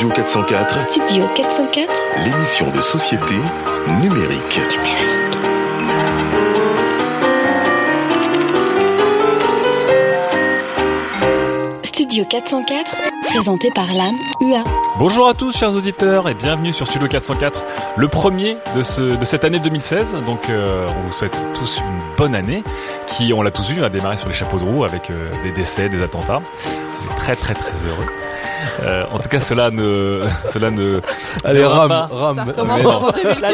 Studio 404, Studio 404 l'émission de société numérique. Studio 404 Présenté par l'âme UA Bonjour à tous chers auditeurs et bienvenue sur Studio 404, le premier de, ce, de cette année 2016. Donc euh, on vous souhaite tous une bonne année qui, on l'a tous vu, a démarré sur les chapeaux de roue avec euh, des décès, des attentats. On est très très très heureux. Euh, en tout cas, cela ne, cela ne. Allez, viendra Ram, pas- Ram. Non.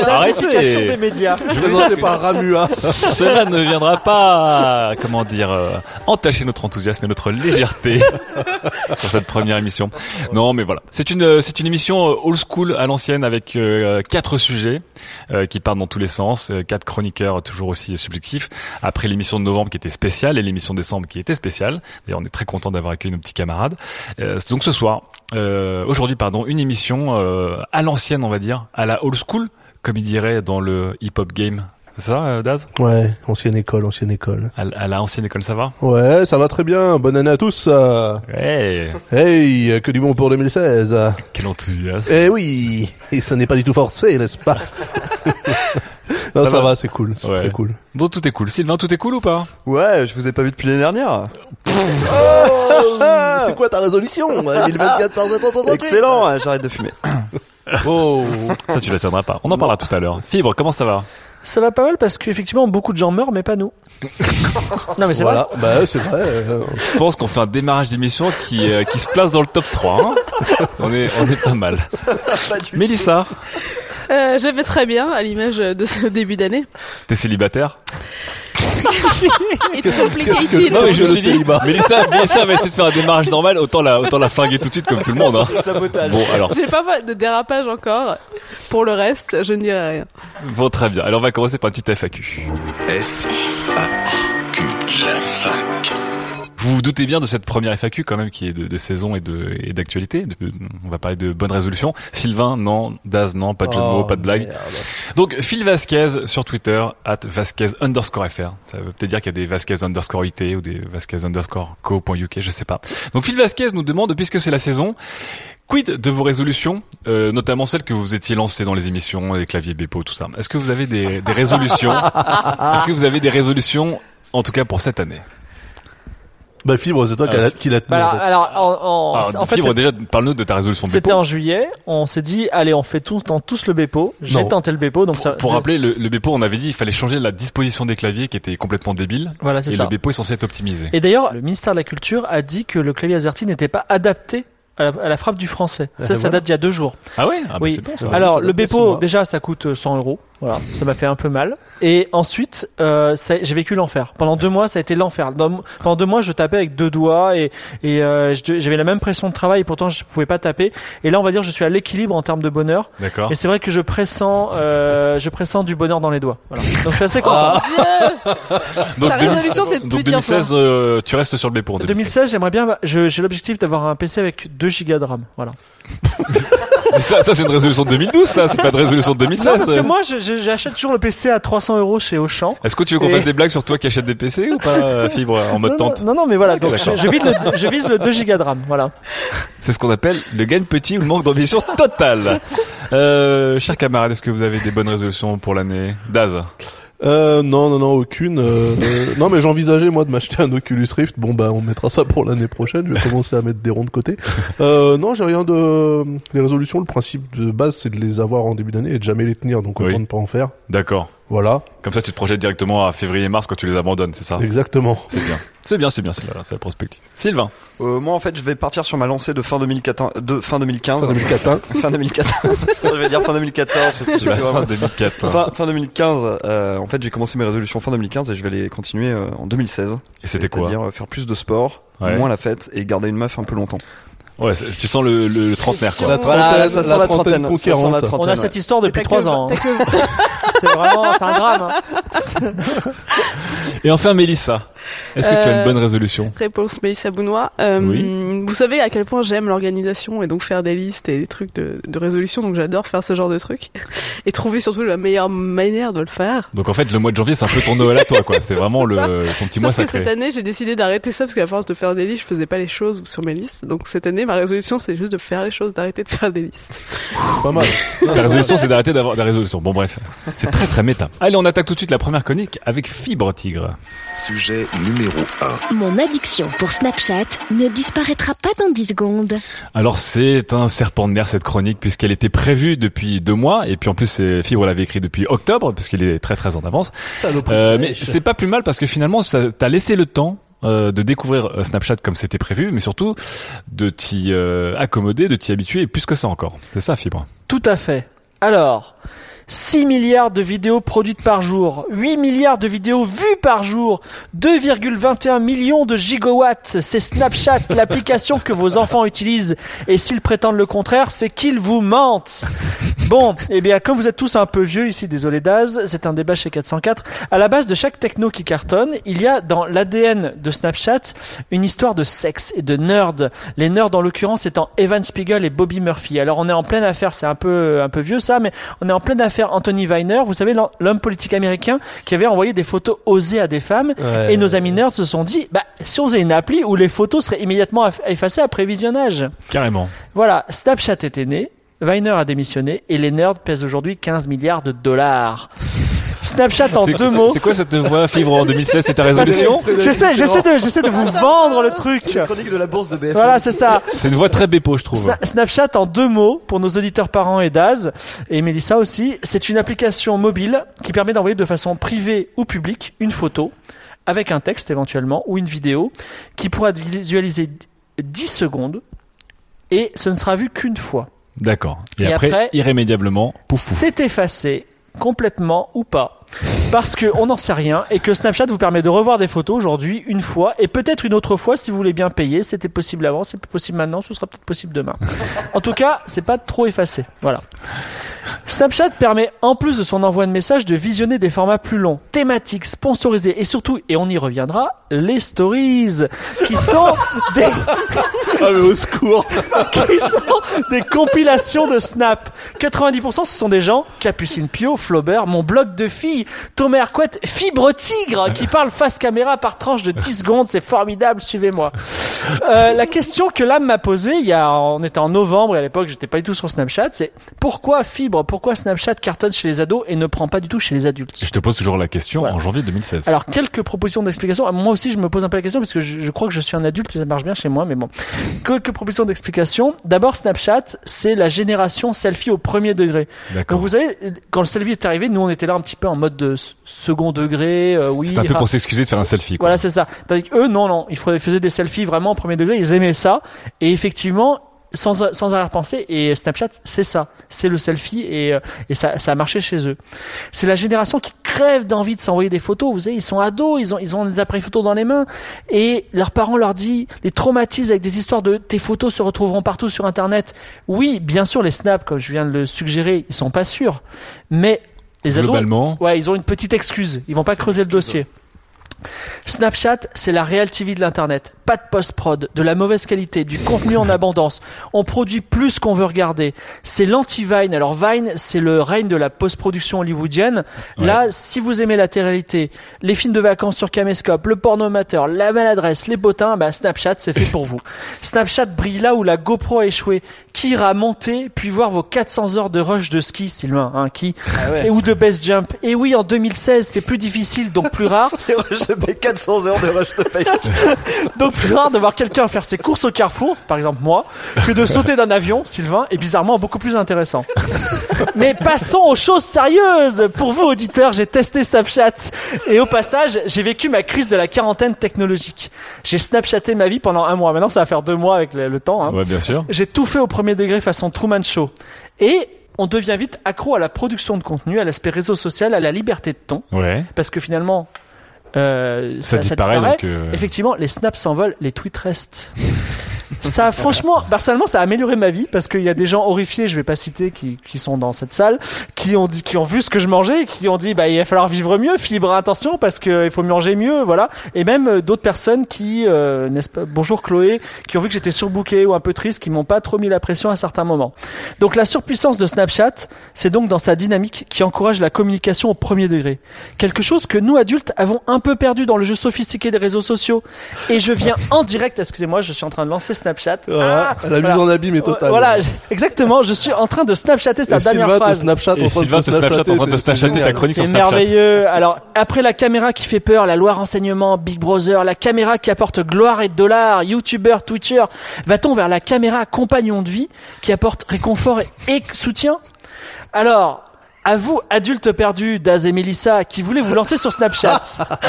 Arrêtez. des médias. Présenté par Ramua. Cela ne viendra pas, comment dire, euh, entacher notre enthousiasme et notre légèreté sur cette première émission. Non, mais voilà, c'est une c'est une émission euh, old school à l'ancienne avec euh, quatre sujets euh, qui partent dans tous les sens, euh, quatre chroniqueurs toujours aussi subjectifs. Après l'émission de novembre qui était spéciale et l'émission de décembre qui était spéciale. D'ailleurs, on est très content d'avoir accueilli nos petits camarades. Euh, donc ce soir, euh, aujourd'hui, pardon, une émission euh, à l'ancienne, on va dire, à la old school, comme il dirait dans le hip-hop game. C'est ça, euh, Daz? Ouais, ancienne école, ancienne école. à, à la ancienne école, ça va? Ouais, ça va très bien. Bonne année à tous. Ouais, Hey, que du bon pour 2016. quel enthousiasme. Eh oui, et ça n'est pas du tout forcé, n'est-ce pas? Non, Ça ça, va va, c'est cool, c'est Ouais. très cool. Bon, tout est cool. Sylvain, tout est cool ou pas? Ouais, je vous ai pas vu depuis l'année dernière. Oh, c'est quoi ta résolution? 2024 par Excellent, ouais, j'arrête de fumer. Oh, Ça, tu la tiendras pas. On en parlera tout à l'heure. Fibre, comment ça va? Ça va pas mal parce qu'effectivement beaucoup de gens meurent mais pas nous. non mais c'est voilà. Bah, c'est vrai. euh, Je pense qu'on fait un démarrage d'émission qui, euh, qui se place dans le top 3. hein. on, est, on est pas mal. Mélissa, Euh, je vais très bien, à l'image de ce début d'année. t'es célibataire It's complicated. Non, mais je me suis dit. Mélissa, Mélissa va essayer de faire un démarrage normal. Autant la, autant la tout de suite comme tout le monde. Hein. Sabotage. Bon, alors, J'ai pas de dérapage encore. Pour le reste, je ne dirai rien. bon, très bien. Alors, on va commencer par un petit FAQ. F, A, Q. Vous vous doutez bien de cette première FAQ quand même qui est de, de saison et de et d'actualité. On va parler de bonnes résolutions. Sylvain, non. Daz, non. Pas de jeu de mots, oh, pas de blague. merde. Donc Phil Vasquez sur Twitter, at Vasquez underscore FR. Ça veut peut-être dire qu'il y a des Vasquez underscore IT ou des Vasquez underscore co.uk, je sais pas. Donc Phil Vasquez nous demande, puisque c'est la saison, quid de vos résolutions, euh, notamment celles que vous étiez lancées dans les émissions, les claviers Bepo, tout ça. Est-ce que vous avez des, des résolutions? Est-ce que vous avez des résolutions, en tout cas pour cette année? Bah, Fibre, c'est toi qui Ah, l'a- qui l'a tenu. Bah, en alors, fait. alors, en, en- Alors, en fait, Fibre, déjà, parle-nous de ta résolution c'était en juillet. On s'est dit, allez, on fait tous, dans tous le Bepo. J'ai Non. tenté le Bepo, donc ça. Pour rappeler, le, le Bepo, on avait dit il fallait changer la disposition des claviers qui était complètement débile. Voilà, c'est Et ça. le Bepo est censé être optimisé. Et d'ailleurs, le ministère de la Culture a dit que le clavier AZERTY n'était pas adapté à la, à la frappe du français. Ah, Ça, ça voilà. date d'il y a deux jours. Ah ouais? Ah bah oui. c'est bon ça. Alors, Ça le Bepo, déjà, ça coûte 100 euros. Voilà, ça m'a fait un peu mal. Et ensuite, euh, ça- j'ai vécu l'enfer. Pendant deux mois, ça a été l'enfer. Pendant deux mois, je tapais avec deux doigts et, et euh, j'avais la même pression de travail. Et pourtant, je pouvais pas taper. Et là, on va dire, je suis à l'équilibre en termes de bonheur. D'accord. Et c'est vrai que je pressens, euh, je pressens du bonheur dans les doigts. Voilà. Donc, je suis assez content. Ah. Donc, 2016 résolution, c'est de donc plus dire 2016, euh, tu restes sur le Bepo en 2016. 2016, j'aimerais bien, je- j'ai l'objectif d'avoir un PC avec 2 gigas de RAM. Voilà. Mais ça, ça c'est une résolution de 2012, ça, c'est pas de résolution de Non, 2016. parce que moi, j'achète toujours le PC à 300 euros chez Auchan. Est-ce que tu veux qu'on Et- fasse des blagues sur toi qui achète des PC ou pas, euh, Fibre, en mode non, tente non, non, mais voilà. donc, je, vise le, je vise le 2 gigas de RAM. Voilà. C'est ce qu'on appelle le gain petit ou le manque d'ambition totale. Euh, chers camarades, est-ce que vous avez des bonnes résolutions pour l'année? Daz Euh, non, non, non, aucune. euh, euh, non, mais j'envisageais moi de m'acheter un Oculus Rift. Bon, bah, on mettra ça pour l'année prochaine. Je vais commencer à mettre des ronds de côté. Euh, non, j'ai rien de. Les résolutions, le principe de base, c'est de les avoir en début d'année et de jamais les tenir. Donc, autant Oui. ne pas en faire. D'accord. Voilà, Comme ça, tu te projettes directement à février-mars quand tu les abandonnes, c'est ça exactement. C'est bien. C'est bien, c'est bien, c'est la, c'est la prospective. Sylvain Euh, moi, en fait, je vais partir sur ma lancée de fin 2014, de fin 2015. Fin 2004, fin 2014. je vais dire fin 2014 parce que je La fin vraiment- 2004. Fin, fin 2015, euh, en fait, j'ai commencé mes résolutions fin 2015 et je vais les continuer euh, en 2016. Et c'était quoi C'est-à-dire euh, faire plus de sport, Ouais. moins la fête et garder une meuf un peu longtemps. Ouais, c'est- tu sens le, le, le trentenaire quoi. La Voilà, trentaine, ça sent la la trentaine trentaine, ça sent la trentaine. On a ouais. cette histoire depuis trois ans. C'est vraiment, c'est un drame. hein. Et enfin Mélissa, est-ce que tu as une Euh, bonne résolution Réponse Mélissa Bounois. Euh, Oui. Vous savez à quel point j'aime l'organisation et donc faire des listes et des trucs de, de résolution, donc j'adore faire ce genre de trucs et trouver surtout la meilleure manière de le faire. Donc en fait le mois de janvier c'est un peu ton Noël à toi quoi. C'est vraiment le ton petit mois Sauf que sacré. cette année, j'ai décidé d'arrêter ça parce qu'à force de faire des listes, je faisais pas les choses sur mes listes. Donc cette année, ma résolution, c'est juste de faire les choses, d'arrêter de faire des listes. Pas mal. La résolution c'est d'arrêter d'avoir des résolutions. Bon bref, c'est très très méta. Allez on attaque tout de suite la première chronique avec Fibre Tigre. Sujet numéro 1. Mon addiction pour Snapchat ne disparaîtra pas dans 10 secondes. Alors c'est un serpent de mer cette chronique puisqu'elle était prévue depuis deux mois et puis en plus Fibre l'avait écrit depuis octobre puisqu'il est très très en avance. Euh, mais c'est pas plus mal parce que finalement ça t'a laissé le temps euh, de découvrir euh, Snapchat comme c'était prévu, mais surtout de t'y euh, accommoder, de t'y habituer et plus que ça encore. C'est ça Fibre? Tout à fait. Alors, 6 milliards de vidéos produites par jour, 8 milliards de vidéos vues par jour, 2,21 millions de gigawatts, c'est Snapchat, l'application que vos enfants utilisent. Et s'ils prétendent le contraire, c'est qu'ils vous mentent. Bon, eh bien, comme vous êtes tous un peu vieux ici, désolé Daz, c'est un débat chez 404. À la base de chaque techno qui cartonne, il y a dans l'ADN de Snapchat une histoire de sexe et de nerd. Les nerds, en l'occurrence, étant Evan Spiegel et Bobby Murphy. Alors, on est en pleine affaire, c'est un peu, un peu vieux ça, mais on est en pleine affaire Anthony Weiner. Vous savez, l'hom- l'homme politique américain qui avait envoyé des photos osées à des femmes. Ouais. Et nos amis nerds se sont dit, bah, si on faisait une appli où les photos seraient immédiatement eff- effacées après visionnage. Carrément. Voilà, Snapchat était né, Viner a démissionné et les nerds pèsent aujourd'hui 15 milliards de dollars. Snapchat en deux mots. C'est quoi cette voix Fibre en 2016 C'est ta résolution? J'essaie, j'essaie de, j'essaie de vous vendre le truc. Chronique de la bourse de BFM. Voilà, c'est ça. C'est une voix très bépo je trouve. Sna- Snapchat en deux mots pour nos auditeurs parents et Daz et Mélissa aussi. C'est une application mobile qui permet d'envoyer de façon privée ou publique une photo avec un texte éventuellement ou une vidéo qui pourra être visualisée 10 secondes et ce ne sera vu qu'une fois. D'accord. Et, Et après, après- irrémédiablement, pouf pouf. C'est effacé complètement ou pas. Parce que on n'en sait rien et que Snapchat vous permet de revoir des photos aujourd'hui une fois et peut-être une autre fois si vous voulez bien payer. C'était possible avant, c'est plus possible maintenant, ce sera peut-être possible demain. En tout cas, c'est pas trop effacé. Voilà. Snapchat permet, en plus de son envoi de messages, de visionner des formats plus longs, thématiques, sponsorisés et surtout, et on y reviendra, les stories, qui sont des, Ah mais au secours qui sont des compilations de Snap. 90% ce sont des gens, Capucine Pio, Flaubert, mon blog de filles, Thomas Hercouet, Fibre Tigre, qui parlent face caméra par tranche de 10 secondes, c'est formidable, suivez-moi. Euh, la question que l'âme m'a posée, il y a, on était en novembre et à l'époque j'étais pas du tout sur Snapchat, c'est pourquoi Fibre, pourquoi Snapchat cartonne chez les ados et ne prend pas du tout chez les adultes Je te pose toujours la question Voilà. en janvier 2016. alors, quelques propositions d'explication. Moi aussi, je me pose un peu la question parce que je, je crois que je suis un adulte et ça marche bien chez moi, mais bon. Quelques propositions d'explication. D'abord, Snapchat, c'est la génération selfie au premier degré. Donc, vous savez, quand le selfie est arrivé, nous, on était là un petit peu en mode de s- second degré. euh, oui. C'est un peu pour s'excuser de faire un selfie. Quoi. Voilà, c'est ça. Tandis qu'eux, non, non. Ils faisaient des selfies vraiment au premier degré. Ils aimaient ça. Et effectivement, sans, sans arrière-pensée, et Snapchat, c'est ça. C'est le selfie et, euh, et ça, ça a marché chez eux. C'est la génération qui crève d'envie de s'envoyer des photos. Vous savez, ils sont ados, ils ont, ils ont des appareils photos dans les mains. Et leurs parents leur disent, les traumatisent avec des histoires de tes photos se retrouveront partout sur Internet. Oui, bien sûr, les snaps, comme je viens de le suggérer, ils sont pas sûrs. Mais les ados, Ouais, ils ont une petite excuse. Ils vont pas creuser le dossier. Snapchat, c'est la Real TV de l'internet. Pas de post-prod, de la mauvaise qualité, du contenu en abondance. On produit plus qu'on veut regarder. C'est l'anti-Vine. Alors Vine, c'est le règne de la post-production hollywoodienne. Là, si vous aimez la télé-réalité, les films de vacances sur caméscope, le porno amateur, la maladresse, les potins, bah Snapchat, c'est fait pour vous. Snapchat brille là où la GoPro a échoué. Qui ira monter puis voir vos 400 heures de rush de ski, Sylvain, hein, qui et ou de best jump. Et oui, en 2016, c'est plus difficile, donc plus rare. je mets 400 heures de rush de paye. Donc plus rare de voir quelqu'un faire ses courses au carrefour, par exemple moi, que de sauter d'un avion, Sylvain, et bizarrement beaucoup plus intéressant. Mais passons aux choses sérieuses. Pour vous, auditeurs, j'ai testé Snapchat. Et au passage, j'ai vécu ma crise de la quarantaine technologique. J'ai Snapchaté ma vie pendant un mois. Maintenant, ça va faire deux mois avec le, le temps. hein. ouais, bien sûr. J'ai tout fait au premier degré façon Truman Show. Et on devient vite accro à la production de contenu, à l'aspect réseau social, à la liberté de ton. Ouais. Parce que finalement, euh, Ça, disparaît. Donc, euh, Effectivement, les snaps s'envolent, les tweets restent. Ça franchement, personnellement, ça a amélioré ma vie parce qu'il y a des gens horrifiés, je vais pas citer, qui, qui sont dans cette salle, qui ont dit, qui ont vu ce que je mangeais, et qui ont dit, bah, il va falloir vivre mieux, fibre, attention, parce que il faut manger mieux, voilà. Et même euh, d'autres personnes qui, euh, n'est-ce pas, bonjour Chloé, qui ont vu que j'étais surbooké ou un peu triste, qui m'ont pas trop mis la pression à certains moments. Donc la surpuissance de Snapchat, c'est donc dans sa dynamique qui encourage la communication au premier degré. Quelque chose que nous adultes avons un peu perdu dans le jeu sophistiqué des réseaux sociaux. Et je viens en direct, excusez-moi, je suis en train de lancer Snapchat. Voilà, Ah, la mise en abîme est totale. Voilà, exactement, je suis en train de Snapchatter sa Et dernière Sylvain te phrase. Snapchat Et en train de Sylvain te Snapchat en train de te c'est- c'est Snapchatter ta chronique sur C'est Snapchat. merveilleux. Alors, après la caméra qui fait peur, la loi renseignement, Big Brother, la caméra qui apporte gloire et dollars, YouTuber, Twitcher, va-t-on vers la caméra compagnon de vie qui apporte réconfort et, et soutien? Alors, à vous, adultes perdus, Daz et Melissa, qui voulez vous lancer sur Snapchat,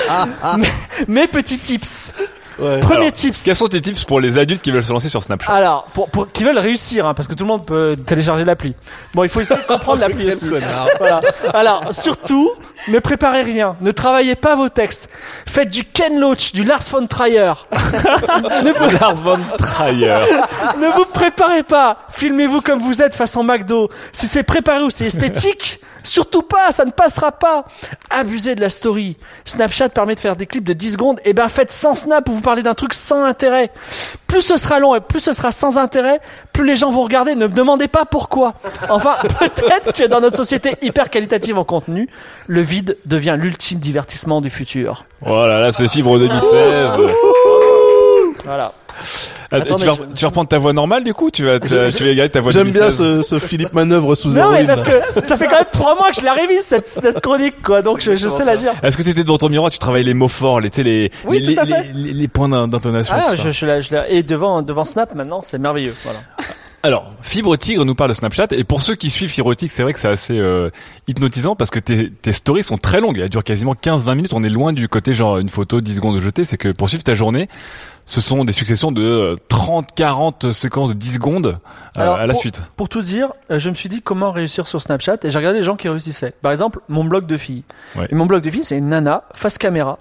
mes, mes petits tips. Ouais. Premier Alors, tips. Quels sont tes tips pour les adultes qui veulent se lancer sur Snapchat Alors, pour, pour qui veulent réussir, hein, parce que tout le monde peut télécharger l'appli. Bon, il faut essayer de comprendre l'appli aussi. Voilà. Alors, surtout, ne préparez rien, ne travaillez pas vos textes. Faites du Ken Loach, du Lars von Trier. ne, vous, Lars von Trier. ne vous préparez pas. Filmez-vous comme vous êtes façon McDo. Si c'est préparé ou c'est esthétique, surtout pas, ça ne passera pas. Abusez de la story. Snapchat permet de faire des clips de 10 secondes. Et ben faites sans snap où vous parlez d'un truc sans intérêt. Plus ce sera long et plus ce sera sans intérêt, plus les gens vont regarder. Ne me demandez pas pourquoi. Enfin, peut-être que dans notre société hyper qualitative en contenu, le vide devient l'ultime divertissement du futur. Oh là là, c'est Fibre 2016. Voilà. Ah, Attends, tu, vas, je- tu vas reprendre ta voix normale du coup Tu vas, tu vas, tu vas garder ta voix J'aime bien 2016 ce, ce Philippe Manœuvre sous Non, mais parce que ça fait quand même trois mois que je la révise cette, cette chronique, quoi. Donc je, je sais la dire. Est-ce que tu étais devant ton miroir, tu travaillais les mots forts, les, tu sais, les, Oui, les, tout à les- fait. les- les points d'in- d'intonation Ah, je, je la, je la- et devant, devant Snap maintenant, c'est merveilleux. Voilà. Alors, Fibre Tigre nous parle de Snapchat et pour ceux qui suivent Fibre Tigre, c'est vrai que c'est assez euh, hypnotisant parce que tes, tes stories sont très longues, elles durent quasiment 15-20 minutes, on est loin du côté genre une photo 10 secondes de jeter, c'est que pour suivre ta journée, ce sont des successions de 30-40 séquences de 10 secondes euh, Alors, à la pour- suite. Pour tout dire, euh, je me suis dit comment réussir sur Snapchat et j'ai regardé les gens qui réussissaient. Par exemple, mon blog de filles. Ouais. Et mon blog de filles, c'est nana face caméra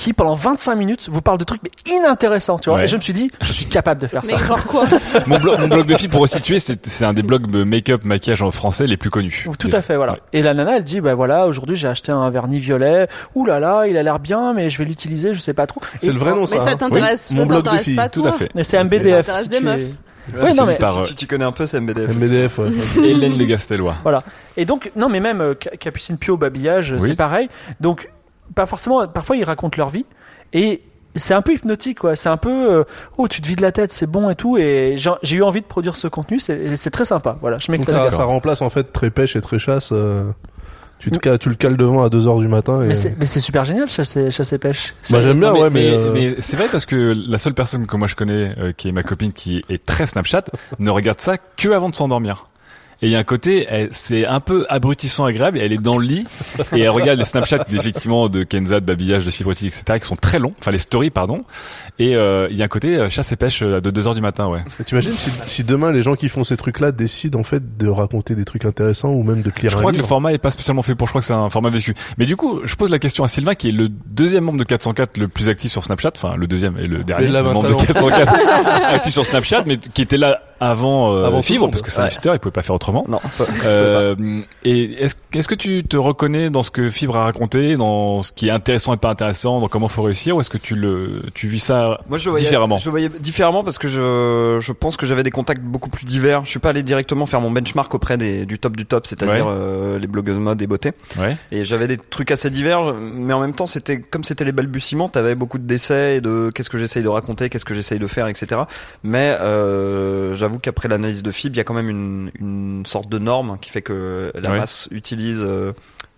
qui pendant 25 minutes vous parle de trucs mais inintéressants, tu vois. Ouais. Et je me suis dit, je suis capable de faire Mais ça. genre quoi mon, blog, mon blog de filles, pour resituer, c'est un des blogs de make-up, maquillage en français les plus connus. Tout à fait, voilà. Ouais. Et la nana, elle dit, bah voilà, aujourd'hui j'ai acheté un vernis violet. Ouh là là, il a l'air bien, mais je vais l'utiliser, je sais pas trop. C'est le vrai nom, ça. Mais ça hein. t'intéresse Oui, mon ça blog de t'intéresse filles, pas Tout à fait. Mais c'est un Mais ça BDF. intéresse si des meufs. es- non, mais- Par, Si tu t'y connais un peu, c'est MBDF. MDF, ouais. Hélène Le Gastellois. Voilà. Et donc, non, mais même euh, Ca- Capucine Pio, Babillage, Oui. c'est pareil. Donc, pas forcément, parfois ils racontent leur vie. Et c'est un peu hypnotique, quoi. C'est un peu, euh, oh, tu te vides la tête, c'est bon et tout. Et j'ai eu envie de produire ce contenu, c'est c'est très sympa. Voilà, je m'éclate. ça, ça remplace en fait très pêche et très chasse. euh, tu, te cales, tu le cales devant à 2h du matin. Et... Mais c'est mais super génial, chasse et, chasse et pêche. Bah, j'aime bien, Non, ouais, mais, euh, mais c'est vrai parce que la seule personne que moi je connais, euh, qui est ma copine, qui est très Snapchat, ne regarde ça que avant de s'endormir. Et il y a un côté, c'est un peu abrutissant agréable. Elle est dans le lit et elle regarde les Snapchats effectivement de Kenza, de babillage, de fibrotique, etc. qui sont très longs, enfin les stories pardon. Et euh, il y a un côté euh, chasse et pêche euh, de 2 heures du matin, ouais. T'imagines si, si demain les gens qui font ces trucs-là décident en fait de raconter des trucs intéressants ou même de lire Je un crois que le format est pas spécialement fait pour. Je crois que c'est un format vécu. Mais du coup, je pose la question à Sylvain, qui est le deuxième membre de 404 le plus actif sur Snapchat. Enfin, le deuxième et le dernier membre de Vincent. 404 actif sur Snapchat, mais qui était là avant, euh, Avant Fibre, parce que c'est un hipster, il pouvait pas faire autrement. Non. Euh, et est-ce est-ce que tu te reconnais dans ce que Fibre a raconté, dans ce qui est intéressant et pas intéressant, dans comment faut réussir, ou est-ce que tu le, tu vis ça Moi, je voyais différemment? Je voyais différemment parce que je, je pense que j'avais des contacts beaucoup plus divers. Je suis pas allé directement faire mon benchmark auprès des, du top du top, c'est-à-dire Ouais. euh, les blogueuses mode et beauté. Ouais. Et j'avais des trucs assez divers, mais en même temps, c'était comme c'était les balbutiements, t'avais beaucoup de d'essais et de qu'est-ce que j'essaye de raconter, qu'est-ce que j'essaye de faire, etc. Mais euh, j'avoue qu'après l'analyse de Fib, il y a quand même une, une sorte de norme qui fait que la Ouais. masse utilise, euh,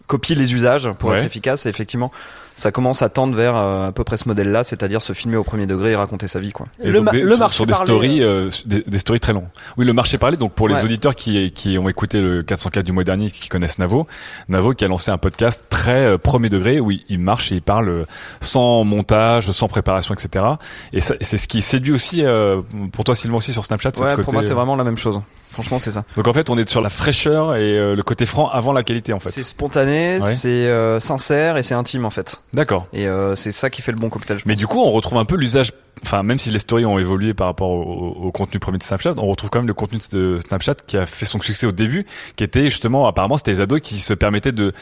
copie les usages pour Ouais. être efficace. Et effectivement, ça commence à tendre vers euh, à peu près ce modèle-là, c'est-à-dire se filmer au premier degré et raconter sa vie, quoi. Et Le donc ma- des- le sur- marché sur des parlé, stories, euh, des, des stories très longues. Oui, le marché parlé. Donc pour les Ouais. auditeurs qui qui ont écouté le 404 du mois dernier, qui connaissent Navo, Navo qui a lancé un podcast très euh, premier degré où il, il marche et il parle euh, sans montage, sans préparation, etc. Et ça- c'est ce qui séduit aussi euh, pour toi, Sylvain aussi sur Snapchat. Ouais, pour moi, c'est vraiment la même chose. Franchement, c'est ça. Donc en fait, on est sur la fraîcheur et euh, le côté franc avant la qualité en fait. C'est spontané, Ouais. c'est euh, sincère et c'est intime en fait. D'accord. Et euh, c'est ça qui fait le bon cocktail. Je Mais pense. du coup, on retrouve un peu l'usage enfin même si les stories ont évolué par rapport au, au- au contenu premier de Snapchat, on retrouve quand même le contenu de Snapchat qui a fait son succès au début, qui était justement apparemment c'était les ados qui se permettaient de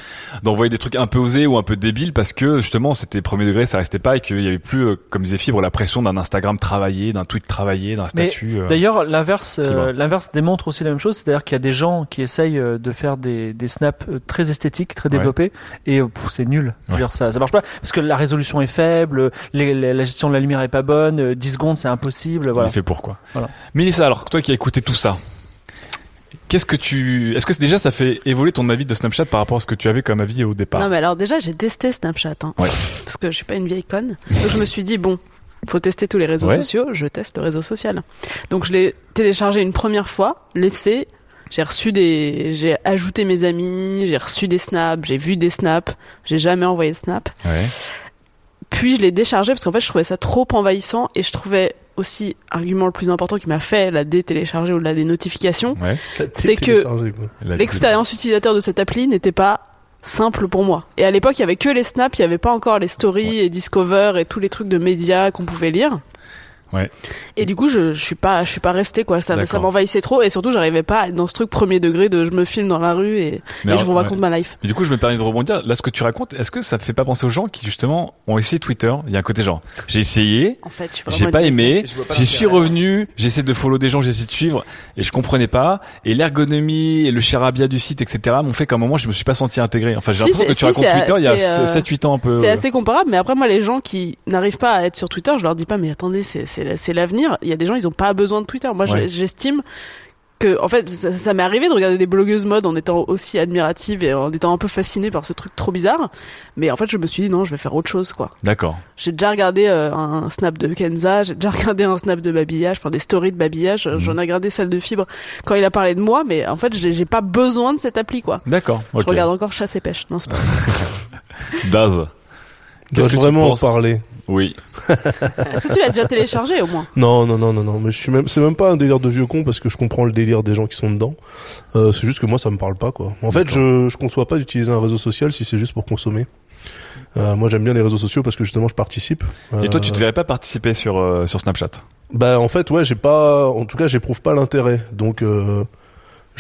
d'envoyer des trucs un peu osés ou un peu débiles parce que justement c'était premier degré, ça restait pas et qu'il y avait plus, euh, comme disait Fibre, la pression d'un Instagram travaillé, d'un tweet travaillé, d'un statut. euh. D'ailleurs, l'inverse, euh, l'inverse démontre aussi la même chose, c'est-à-dire qu'il y a des gens qui essayent euh, de faire des, des snaps euh, très esthétiques, très Ouais. développés, et euh, pff, c'est nul. Ouais. dire, ça, ça marche pas parce que la résolution est faible, les- les- la gestion de la lumière est pas bonne, euh, 10 secondes c'est impossible, Il voilà. est fait pourquoi Voilà. Mélissa, alors toi qui as écouté tout ça, qu'est-ce que tu, est-ce que déjà ça fait évoluer ton avis de Snapchat par rapport à ce que tu avais comme avis au départ? Non, mais alors déjà, j'ai testé Snapchat. Hein, Ouais. Parce que je suis pas une vieille conne. Donc je me suis dit, bon, faut tester tous les réseaux Ouais. sociaux, je teste le réseau social. Donc je l'ai téléchargé une première fois, laissé. J'ai reçu des, j'ai ajouté mes amis, j'ai reçu des snaps, j'ai vu des snaps, j'ai jamais envoyé de snap. Ouais. Puis je l'ai déchargé parce qu'en fait je trouvais ça trop envahissant et je trouvais aussi argument le plus important qui m'a fait la détélécharger au-delà des notifications, Ouais. C'est que l'expérience utilisateur de cette appli n'était pas simple pour moi. Et à l'époque, il y avait que les snaps, il y avait pas encore les stories et Discover et tous les trucs de médias qu'on pouvait lire. Ouais. Et du coup, je, je suis pas, je suis pas resté quoi. Ça, ça m'envahissait trop et surtout, j'arrivais pas à être dans ce truc premier degré de je me filme dans la rue et, Mais et alors, je vous raconte ouais. ma life. Mais du coup, je me permets de rebondir. Là, ce que tu racontes, est-ce que ça te fait pas penser aux gens qui justement ont essayé Twitter? Il y a un côté genre, j'ai essayé, En fait, je suis vraiment j'ai pas aimé, j'y suis revenu, j'essaie de follow des gens, j'essaie de suivre, et je comprenais pas. Et l'ergonomie et le charabia du site, etc., m'ont fait qu'à un moment, je me suis pas senti intégré. Enfin, j'ai Si, l'impression que tu si, racontes Twitter il y a euh, 7-8 ans un peu. C'est assez comparable, mais après moi les gens qui n'arrivent pas à être sur Twitter, je leur dis pas mais attendez c'est c'est c'est l'avenir. Il y a des gens ils ont pas besoin de Twitter. Moi Ouais. j'estime que en fait ça, ça m'est arrivé de regarder des blogueuses mode en étant aussi admirative et en étant un peu fascinée par ce truc trop bizarre, mais en fait je me suis dit non je vais faire autre chose quoi. D'accord. J'ai déjà regardé euh, un snap de Kenza, j'ai déjà regardé un snap de babillage, enfin des stories de babillage. Mhm. J'en ai regardé celle de Fibre quand il a parlé de moi, mais en fait j'ai pas besoin de cette appli quoi. D'accord. Je regarde encore chasse et pêche. Non c'est pas. Daz. Qu'est-ce Dois-je que tu vraiment en parler? Oui. Est-ce que tu l'as déjà téléchargé au moins? Non, non, non, non, non. Mais je suis même, c'est même pas un délire de vieux con parce que je comprends le délire des gens qui sont dedans. Euh, c'est juste que moi, ça me parle pas, quoi. En fait, je, je conçois pas d'utiliser un réseau social si c'est juste pour consommer. Euh, moi, j'aime bien les réseaux sociaux parce que justement, je participe. Et toi, tu Euh, te verrais pas participer sur euh, sur Snapchat? Bah, en fait, ouais, j'ai pas, en tout cas, j'éprouve pas l'intérêt. Donc, euh,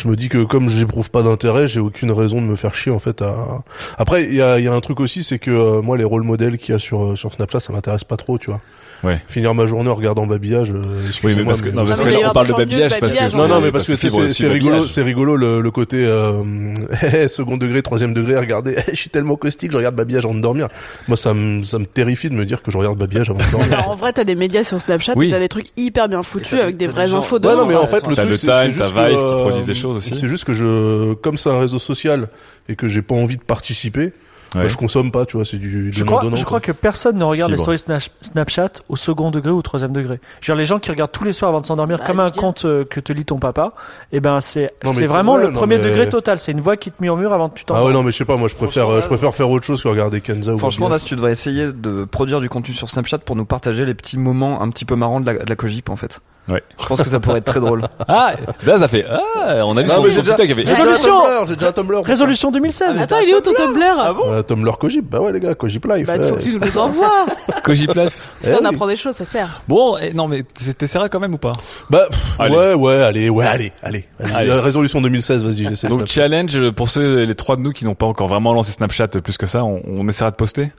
je me dis que comme j'éprouve pas d'intérêt, j'ai aucune raison de me faire chier, en fait, à... Après, il y a, y a un truc aussi, c'est que euh, moi, les rôles modèles qu'il y a sur, euh, sur Snapchat, ça m'intéresse pas trop, tu vois. Ouais. Finir ma journée en regardant babillage. euh, Oui, mais parce que non, parce que là, on parle de babillage parce que Non, non, mais parce que c'est rigolo, c'est rigolo le, le côté euh, second degré, troisième degré. Regardez, je suis tellement caustique, je regarde babillage avant de dormir. Moi, ça me ça me terrifie de me dire que je regarde babillage avant de dormir. Alors, en vrai, t'as des médias sur Snapchat, Oui. t'as des trucs hyper bien foutus avec des vraies infos Ouais, dedans. Ouais, non, mais en fait, le T'as truc, le c'est- Time, t'as juste que, Vice qui produisent des choses aussi. C'est juste que je, comme c'est un réseau social et que j'ai pas envie de participer, Ouais. bah, je consomme pas, tu vois, c'est du Je crois, donnant. je crois que personne ne regarde les stories Snap- Snapchat au second degré ou au troisième degré. Je veux dire, les gens qui regardent tous les soirs avant de s'endormir Bah, comme un dire. conte euh, que te lit ton papa, eh ben c'est c'est vraiment ouais, le non, premier mais- degré total. C'est une voix qui te murmure avant que tu Ah t'endormes. ouais, non, mais je sais pas, moi, je préfère, euh, je préfère faire autre chose que regarder Kenza ou Franchement. Nas, tu devrais essayer de produire du contenu sur Snapchat pour nous partager les petits moments un petit peu marrants de la, de la cogip, en fait. Ouais. Je pense que ça pourrait être très drôle. Ah, Daz a fait. Ah, on a vu Non, son, mais son déjà, TikTok avait. Résolution Tumblr, j'ai déjà un Tumblr. Résolution 2016. Attends, il est où ton Tumblr Ah bon Euh, Tumblr Cogip, bah ouais les gars, Cogip Life. Bah, ouais. faut que tu nous les envoies. Cogip Life. Eh Ça, on oui. apprend des choses, ça sert. Bon, eh, non, mais t'essaieras quand même ou pas? Bah pff, ouais, ouais, allez, ouais, allez, allez. allez. Allez. Euh, résolution 2016, vas-y, j'essaie. Donc Snapchat. challenge pour ceux, les trois de nous qui n'ont pas encore vraiment lancé Snapchat plus que ça, on, on essaiera de poster?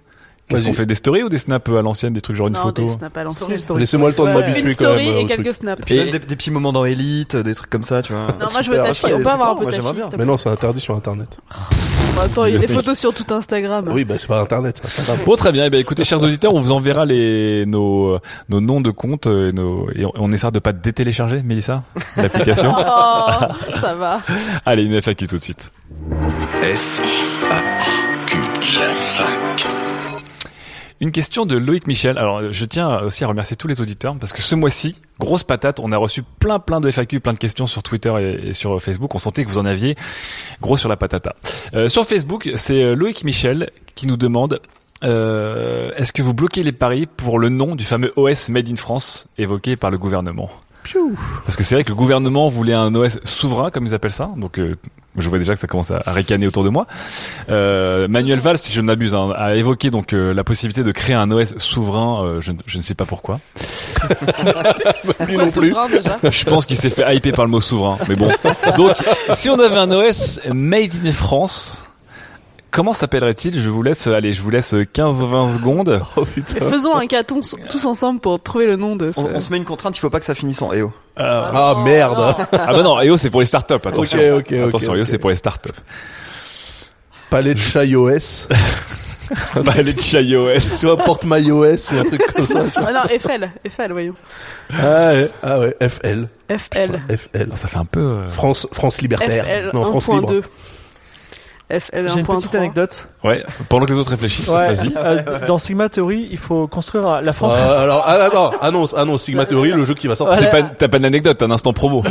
Qu'est-ce qu'on fait des stories ou des snaps à l'ancienne, des trucs genre une non, photo des snaps à l'ancienne. Laissez-moi le temps de m'habituer Une quand même. story euh, et truc. quelques snaps. Et- des, des petits moments dans Elite, des trucs comme ça, tu vois. Non, moi je veux Super. ta fille. On peut avoir un peu Moi, ta j'aimerais fille. Mais non, c'est interdit sur Internet. Attends, il y a des photos sur tout Instagram. Oui, bah c'est pas Internet. Instagram. Bon, très bien. Eh bien, écoutez, chers auditeurs, on vous enverra les, nos, nos noms de comptes euh, et, nos, et on, on essaiera de pas détélécharger, Mélissa, l'application. Oh, ça va. Allez, une FAQ tout de suite. F, Une question de Loïc Michel. Alors, je tiens aussi à remercier tous les auditeurs parce que ce mois-ci, grosse patate, on a reçu plein plein de FAQ, plein de questions sur Twitter et, et sur Facebook. On sentait que vous en aviez gros sur la patata. Euh, sur Facebook, c'est euh, Loïc Michel qui nous demande euh, est-ce que vous bloquez les paris pour le nom du fameux OS Made in France évoqué par le gouvernement? Parce que c'est vrai que le gouvernement voulait un OS souverain, comme ils appellent ça, donc euh, Je vois déjà que ça commence à, ricaner autour de moi. Euh, Manuel Valls, si je ne m'abuse, hein, a évoqué donc euh, la possibilité de créer un OS souverain. euh, je, ne- je ne sais pas pourquoi. Pourquoi non plus. déjà Je pense qu'il s'est fait hyper par le mot souverain. Mais bon. Donc, si on avait un OS made in France, Comment s'appellerait-il? Je vous laisse, allez, je vous laisse 15-20 secondes. Oh, Faisons un caton tous ensemble pour trouver le nom de ce... on, se met une contrainte, il ne faut pas que ça finisse en EO. Ah, oh, merde. Ah bah non, EO c'est pour les startups, attention. Okay, okay, attention, okay, EO c'est pour les startups. Palais de chat iOS Palais de chat iOS. tu vois, porte iOS ou un truc comme ça. Ah non, FL, FL, voyons. Ah ouais, ah ouais FL. FL. FL. Ah, ça fait un peu... Euh, France, France libertaire. FL, non, France libre. 2. J'ai une petite anecdote. Ouais, pendant que les autres réfléchissent, vas-y. Euh, dans Sigma Theory, il faut construire euh, la France. Euh, alors, ah, annonce, ah annonce ah Sigma Theory, le jeu qui va sortir. T'as pas une anecdote, t'as un instant promo.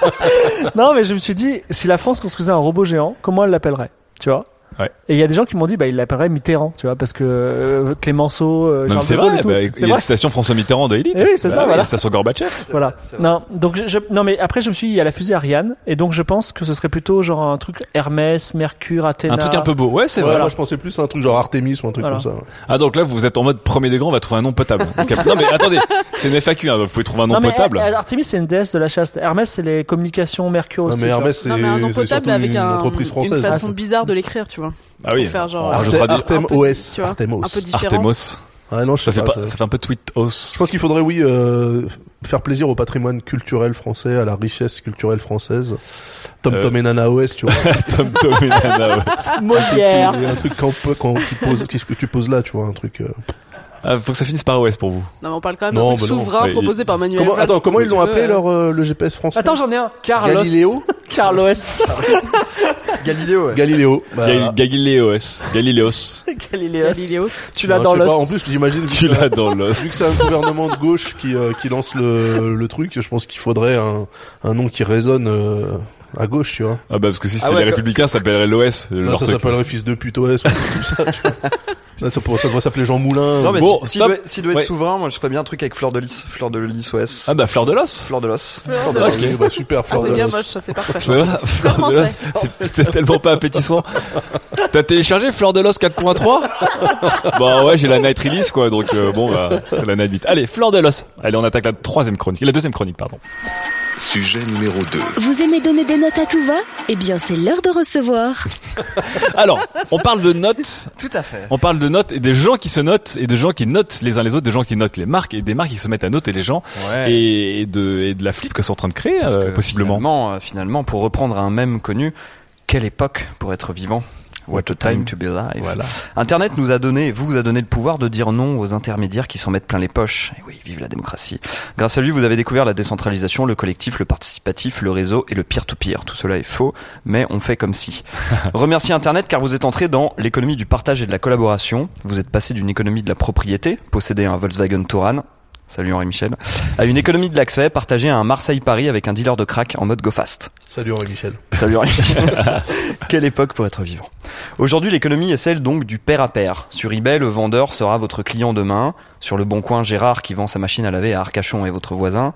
non, mais je me suis dit, si la France construisait un robot géant, comment elle l'appellerait? Tu vois? Ouais. Et il y a des gens qui m'ont dit, bah, il l'appellerait Mitterrand, tu vois, parce que euh, Clémenceau, euh, Non, mais Charles c'est de Gaulle vrai, et tout. bah, il y a la station François Mitterrand de Elite. Eh oui, c'est ça, Bah voilà. La station Gorbatchev. Voilà. Non, donc je, je- non, mais après je me suis dit, il y a la fusée Ariane, et donc je pense que ce serait plutôt genre un truc Hermès, Mercure, Athéna. Un truc un peu beau. Ouais, c'est Ouais, vrai. moi je pensais plus à un truc genre Artemis ou un truc Voilà. comme ça. ouais. Ah donc là vous êtes en mode premier degré, on va trouver un nom potable. Non mais attendez, c'est une FAQ, hein, vous pouvez trouver un nom Non, mais potable. Artemis c'est une déesse de la chasse. Hermès c'est les communications, Mercure aussi. Hermès, Non, mais un nom c'est potable surtout avec une un, entreprise française. une façon Ah, bizarre de l'écrire, tu vois. Ah oui. Pour faire genre. On euh, rajoutera des- Artem un peu- OS. tu vois, Artemos. Un peu différent. Artemos. Ah non, je Ça sais fait pas. pas, ça fait un peu tweet os. Je pense qu'il faudrait, oui, euh, faire plaisir au patrimoine culturel français, à la richesse culturelle française. Tom Euh. Tom et Nana OS, tu vois. Tom Tom et Nana, ouais. Molière. Il y a un truc quand, quand, qui pose, qu'est-ce que tu poses là, tu vois, un truc. euh. Ah, faut que ça finisse par OS pour vous. Non, mais on parle quand même Non, d'un truc bah non. souverain Ouais, proposé par Manuel Comment, Valls. attends, comment ils l'ont appelé euh, leur euh, le GPS français Attends, j'en ai un. Carlos. Galiléo Carlos. Galiléo, ouais. Galiléo. Bah, Gal- Galiléos. Galiléos. Galiléos. Galiléos. Tu l'as non, dans l'os. En plus, j'imagine que Tu l'as dans l'os. Vu que c'est un gouvernement de gauche qui, euh, qui lance le, le truc, je pense qu'il faudrait un, un nom qui résonne euh, à gauche, tu vois. Ah bah parce que si c'était Ah ouais, les républicains, ça s'appellerait l'OS. Là, leur ça s'appellerait fils de pute OS ou comme ça, tu vois. Là, ça, pourrait- ça devrait s'appeler Jean Moulin. Non, mais Bon, si- s'il stop. doit, être Ouais. souverain, moi je ferais bien un truc avec Fleur de Lys. Fleur de Lys OS. Ah bah fleur de l'os. Fleur de l'os. Fleur de l'os. bah, super, Ah, Fleur c'est de bien Los. moche, ça, c'est parfait. Fleur, fleur de l'os. C'est- C'est tellement pas appétissant. T'as téléchargé Fleur de l'os 4.3 Bah ouais, j'ai la night release quoi, donc euh, bon bah c'est la night beat. Allez, Fleur de l'os. Allez, on attaque la troisième chronique, la deuxième chronique pardon. Sujet numéro 2. Vous aimez donner des notes à tout va? Eh bien, c'est l'heure de recevoir. Alors, on parle de notes Tout à fait. On parle de notes et des gens qui se notent et de gens qui notent les uns les autres, des gens qui notent les marques et des marques qui se mettent à noter les gens et, et de, et de la flip que c'est en train de créer Parce euh, que possiblement. Finalement, euh, finalement, pour reprendre un même connu, quelle époque pour être vivant? What a time to be alive. Voilà. Internet nous a donné, vous a donné le pouvoir de dire non aux intermédiaires qui s'en mettent plein les poches. Et oui, vive la démocratie. Grâce à lui, vous avez découvert la décentralisation, le collectif, le participatif, le réseau et le peer-to-peer. Tout cela est faux, mais on fait comme si. Remerciez Internet car vous êtes entré dans l'économie du partage et de la collaboration. Vous êtes passé d'une économie de la propriété, posséder un Volkswagen Touran, Salut Henri Michel. À une économie de l'accès, partagée à un Marseille-Paris avec un dealer de crack en mode go fast. Salut Henri Michel. Salut Henri Michel. Quelle époque pour être vivant. Aujourd'hui, l'économie est celle donc du pair à pair. Sur eBay, le vendeur sera votre client demain. Sur le bon coin, Gérard qui vend sa machine à laver à Arcachon est votre voisin.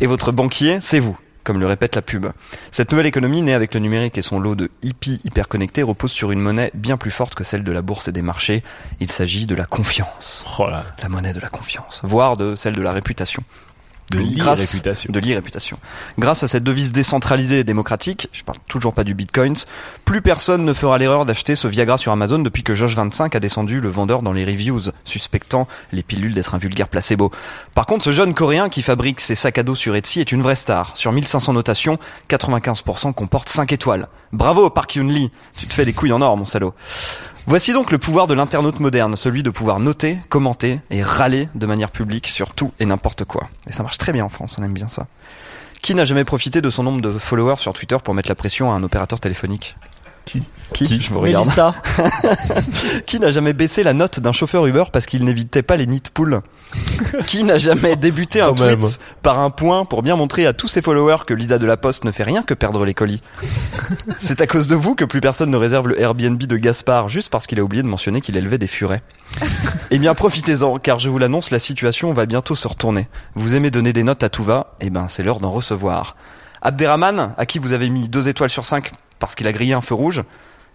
Et votre banquier, c'est vous. Comme le répète la pub. Cette nouvelle économie, née avec le numérique et son lot de hippies hyper connectés, repose sur une monnaie bien plus forte que celle de la bourse et des marchés. Il s'agit de la confiance. Oh là, La monnaie de la confiance. Voire de celle de la réputation. De Grâce- l'irréputation. De l'irréputation. Grâce à cette devise décentralisée et démocratique, je parle toujours pas du bitcoins, plus personne ne fera l'erreur d'acheter ce Viagra sur Amazon depuis que Josh25 a descendu le vendeur dans les reviews, suspectant les pilules d'être un vulgaire placebo. Par contre, ce jeune coréen qui fabrique ses sacs à dos sur Etsy est une vraie star. Sur 1500 notations, 95% comportent 5 étoiles. Bravo Park Yoon Lee, tu te fais des couilles en or mon salaud. Voici donc le pouvoir de l'internaute moderne, celui de pouvoir noter, commenter et râler de manière publique sur tout et n'importe quoi. Et ça marche très bien en France, on aime bien ça. Qui n'a jamais profité de son nombre de followers sur Twitter pour mettre la pression à un opérateur téléphonique? Qui? Qui, Je vous regarde. Mélissa. Qui n'a jamais baissé la note d'un chauffeur Uber parce qu'il n'évitait pas les nids de poules? Qui n'a jamais débuté un tweet même. par un point pour bien montrer à tous ses followers que Lisa de la Poste ne fait rien que perdre les colis? C'est à cause de vous que plus personne ne réserve le Airbnb de Gaspard juste parce qu'il a oublié de mentionner qu'il élevait des furets. Eh bien profitez-en car je vous l'annonce, la situation va bientôt se retourner. Vous aimez donner des notes à tout va, eh ben c'est l'heure d'en recevoir. Abderrahman, à qui vous avez mis deux étoiles sur 5 parce qu'il a grillé un feu rouge,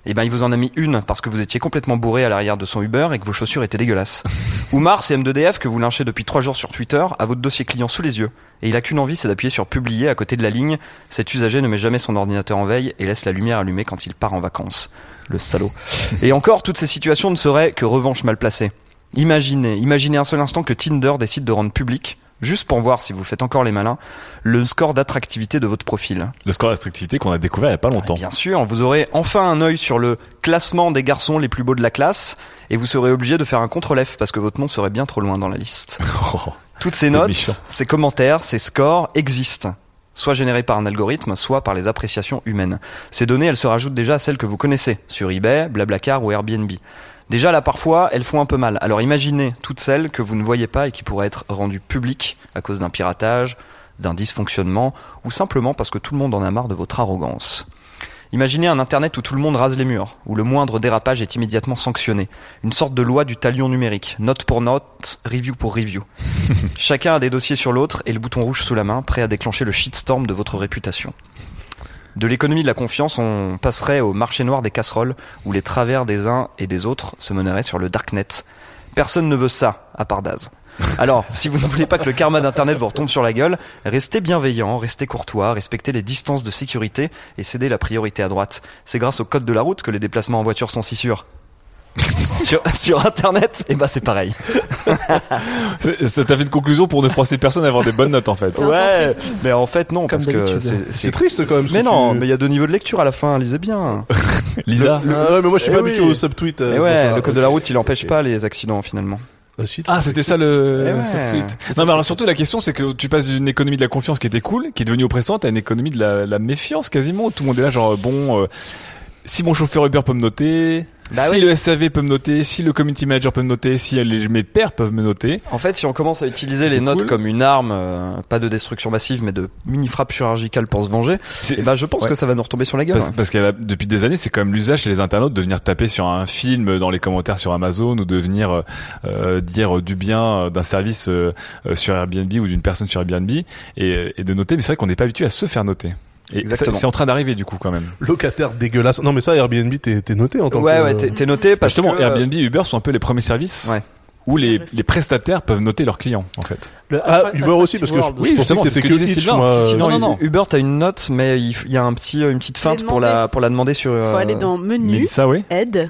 eh ben il vous en a mis une parce que vous étiez complètement bourré à l'arrière de son Uber et que vos chaussures étaient dégueulasses. Oumar, c'est M2DF que vous lynchez depuis trois jours sur Twitter, a votre dossier client sous les yeux. Et il a qu'une envie, c'est d'appuyer sur publier à côté de la ligne. Cet usager ne met jamais son ordinateur en veille et laisse la lumière allumée quand il part en vacances. Le salaud. Et encore, toutes ces situations ne seraient que revanche mal placée. Imaginez, imaginez un seul instant que Tinder décide de rendre public, juste pour voir si vous faites encore les malins, le score d'attractivité de votre profil. Le score d'attractivité qu'on a découvert il y a pas longtemps. Bien sûr, vous aurez enfin un œil sur le classement des garçons les plus beaux de la classe et vous serez obligé de faire un contre-lef parce que votre nom serait bien trop loin dans la liste. Toutes ces T'es notes, méchant. ces commentaires, ces scores existent. Soit générés par un algorithme, soit par les appréciations humaines. Ces données, elles se rajoutent déjà à celles que vous connaissez, sur eBay, Blablacar ou Airbnb. Déjà là, parfois, elles font un peu mal. Alors imaginez toutes celles que vous ne voyez pas et qui pourraient être rendues publiques à cause d'un piratage, d'un dysfonctionnement, ou simplement parce que tout le monde en a marre de votre arrogance. Imaginez un Internet où tout le monde rase les murs, où le moindre dérapage est immédiatement sanctionné. Une sorte de loi du talion numérique, note pour note, review pour review. Chacun a des dossiers sur l'autre et le bouton rouge sous la main, prêt à déclencher le shitstorm de votre réputation. De l'économie de la confiance, on passerait au marché noir des casseroles, où les travers des uns et des autres se meneraient sur le darknet. Personne ne veut ça, à part Daz. Alors, si vous ne voulez pas que le karma d'Internet vous retombe sur la gueule, restez bienveillant, restez courtois, respectez les distances de sécurité et cédez la priorité à droite. C'est grâce au code de la route que les déplacements en voiture sont si sûrs. Sur, sur Internet, eh ben c'est pareil. C'est- Ça t'a fait une conclusion pour ne froisser personne à avoir des bonnes notes en fait. Ouais, mais en fait non, Comme parce que c'est- C'est triste quand même. Mais non, tu- mais il y a deux niveaux de lecture à la fin, lisez bien. Lisa. Ah ouais, mais moi je suis Eh pas oui. habitué au subtweet. euh, Et ouais, le code de la route, il empêche pas les accidents finalement. Ah, Ah, c'était ça le, Eh ouais. Non, mais alors surtout la question, c'est que tu passes d'une économie de la confiance qui était cool, qui est devenue oppressante, à une économie de la, la méfiance quasiment. Tout le monde est là, genre bon, euh, si mon chauffeur Uber peut me noter, Bah si le SAV peut me noter, si le community manager peut me noter, si les, mes pairs peuvent me noter. En fait, si on commence à utiliser les notes cool. comme une arme, euh, pas de destruction massive, mais de mini frappe chirurgicale pour se venger, eh ben, je pense ouais. que ça va nous retomber sur la gueule. Parce, parce que depuis des années, c'est quand même l'usage chez les internautes de venir taper sur un film dans les commentaires sur Amazon ou de venir euh, euh, dire du bien euh, d'un service euh, euh, sur Airbnb ou d'une personne sur Airbnb et, et de noter. Mais c'est vrai qu'on n'est pas habitué à se faire noter. Et Exactement. ça- c'est en train d'arriver du coup quand même. Locataire dégueulasse. Non mais ça Airbnb t'es noté en tant Ouais, que. ouais, t'es t'es noté parce Justement, que... Airbnb et Uber sont un peu les premiers services Ouais. où les, les prestataires peuvent noter leurs clients en fait. Le Ah, Attra- Uber aussi parce que je, World. je Oui, pensais justement, que c'était que que Hitch, Sylvain. moi. Si, si, euh, non, Non. Uber, t'as une note, mais il y a un petit, une petite feinte pour la, pour la demander sur. Faut euh, aller dans menu, Mélissa, oui. aide.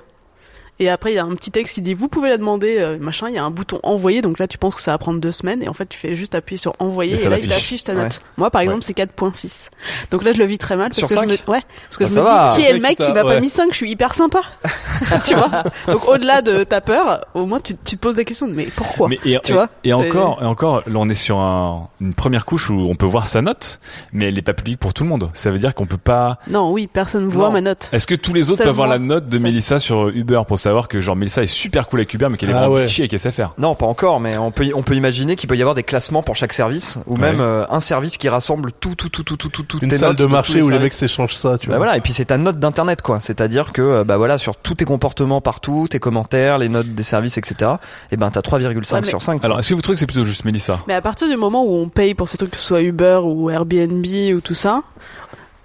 Et après, il y a un petit texte qui dit, vous pouvez la demander, euh, machin, il y a un bouton envoyer, donc là, tu penses que ça va prendre deux semaines, et en fait, tu fais juste appuyer sur envoyer, Et là, il t'affiche ta Ouais. note. Moi, par exemple, c'est 4.6. Donc là, je le vis très mal, parce Sur que je me, 5? ouais, parce que Ah, je me va. dis, qui est le mec qui m'a pas mis 5, je suis hyper sympa. tu vois? Donc au-delà de ta peur, au moins, tu, tu te poses la question, de, mais pourquoi? Mais et, Tu et- vois, et encore, et encore, là on est sur un- une première couche où on peut voir sa note, mais elle n'est pas publique pour tout le monde. Ça veut dire qu'on peut pas. Non, oui, personne voit ma note. Est-ce que tous les autres peuvent voir la note de. Mélissa sur Uber pour savoir que genre Mélissa est super cool avec Uber, mais qu'elle est Ah vraiment ouais. bitchy et qu'elle sait faire. Non, pas encore, mais on peut, on peut imaginer qu'il peut y avoir des classements pour chaque service, ou Ouais. même euh, un service qui rassemble tout, tout, tout, tout, tout, tout, toutes Une tes salle notes de tous marché où les mecs s'échangent ça, tu Bah vois. voilà, et puis c'est ta note d'internet quoi. C'est-à-dire que euh, bah voilà sur tous tes comportements partout, tes commentaires, les notes des services, etc. Et ben t'as 3,5 Ouais, mais- sur 5. Alors, est-ce que vous trouvez que c'est plutôt juste Mélissa? Mais à partir du moment où on paye pour ces trucs, que ce soit Uber ou Airbnb ou tout ça,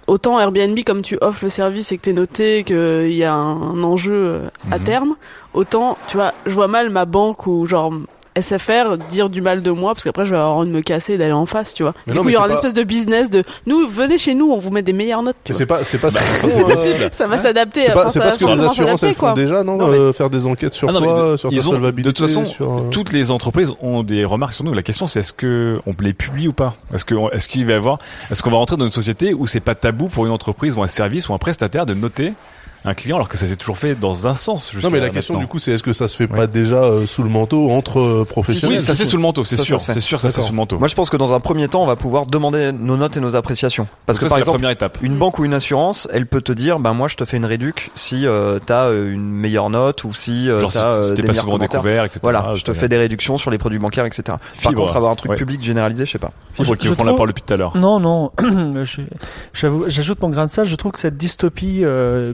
autant Airbnb, comme tu offres le service et que t'es noté qu'il y a un enjeu euh, à Mhm. terme, autant, tu vois, je vois mal ma banque ou genre SFR dire du mal de moi parce qu'après je vais avoir envie de me casser et d'aller en face, tu vois. Mais du non, coup, il y aura c'est une pas- espèce de business de nous, venez chez nous, on vous met des meilleures notes. C'est pas, c'est pas, Bah, c'est c'est possible. vois. Ça va s'adapter. C'est pas, enfin, pas ce que les assurances elles font déjà, non, Non, mais- euh, Faire des enquêtes sur Ah non, toi, de- sur ta ont- solvabilité. de toute façon, sur, euh, toutes les entreprises ont des remarques sur nous. La question, c'est est-ce que on les publie ou pas? Est-ce que est-ce qu'il va y avoir Est-ce qu'on va rentrer dans une société où c'est pas tabou pour une entreprise ou un service ou un prestataire de noter un client alors que ça s'est toujours fait dans un sens Non, mais la question du coup, c'est est-ce que ça se fait Ouais. pas déjà euh, sous le manteau entre euh, professionnels Oui, ça si, c'est si. sous le manteau, c'est Ça, ça sûr, c'est sûr, ça c'est sous le manteau. Moi je pense que dans un premier temps, on va pouvoir demander nos notes et nos appréciations. Parce Donc que ça, par c'est la exemple, première étape. une banque ou une assurance, elle peut te dire, ben moi je te fais une réduc si euh, t'as une meilleure note ou si t'as si des pas meilleurs souvent découvert, etc. Voilà, je te fais des réductions sur les produits bancaires, etc. Par contre, avoir un truc public généralisé, je sais pas. Fibre qui prendre la parole depuis tout à l'heure. Non, non. J'ajoute mon grain de sel. Je trouve que cette dystopie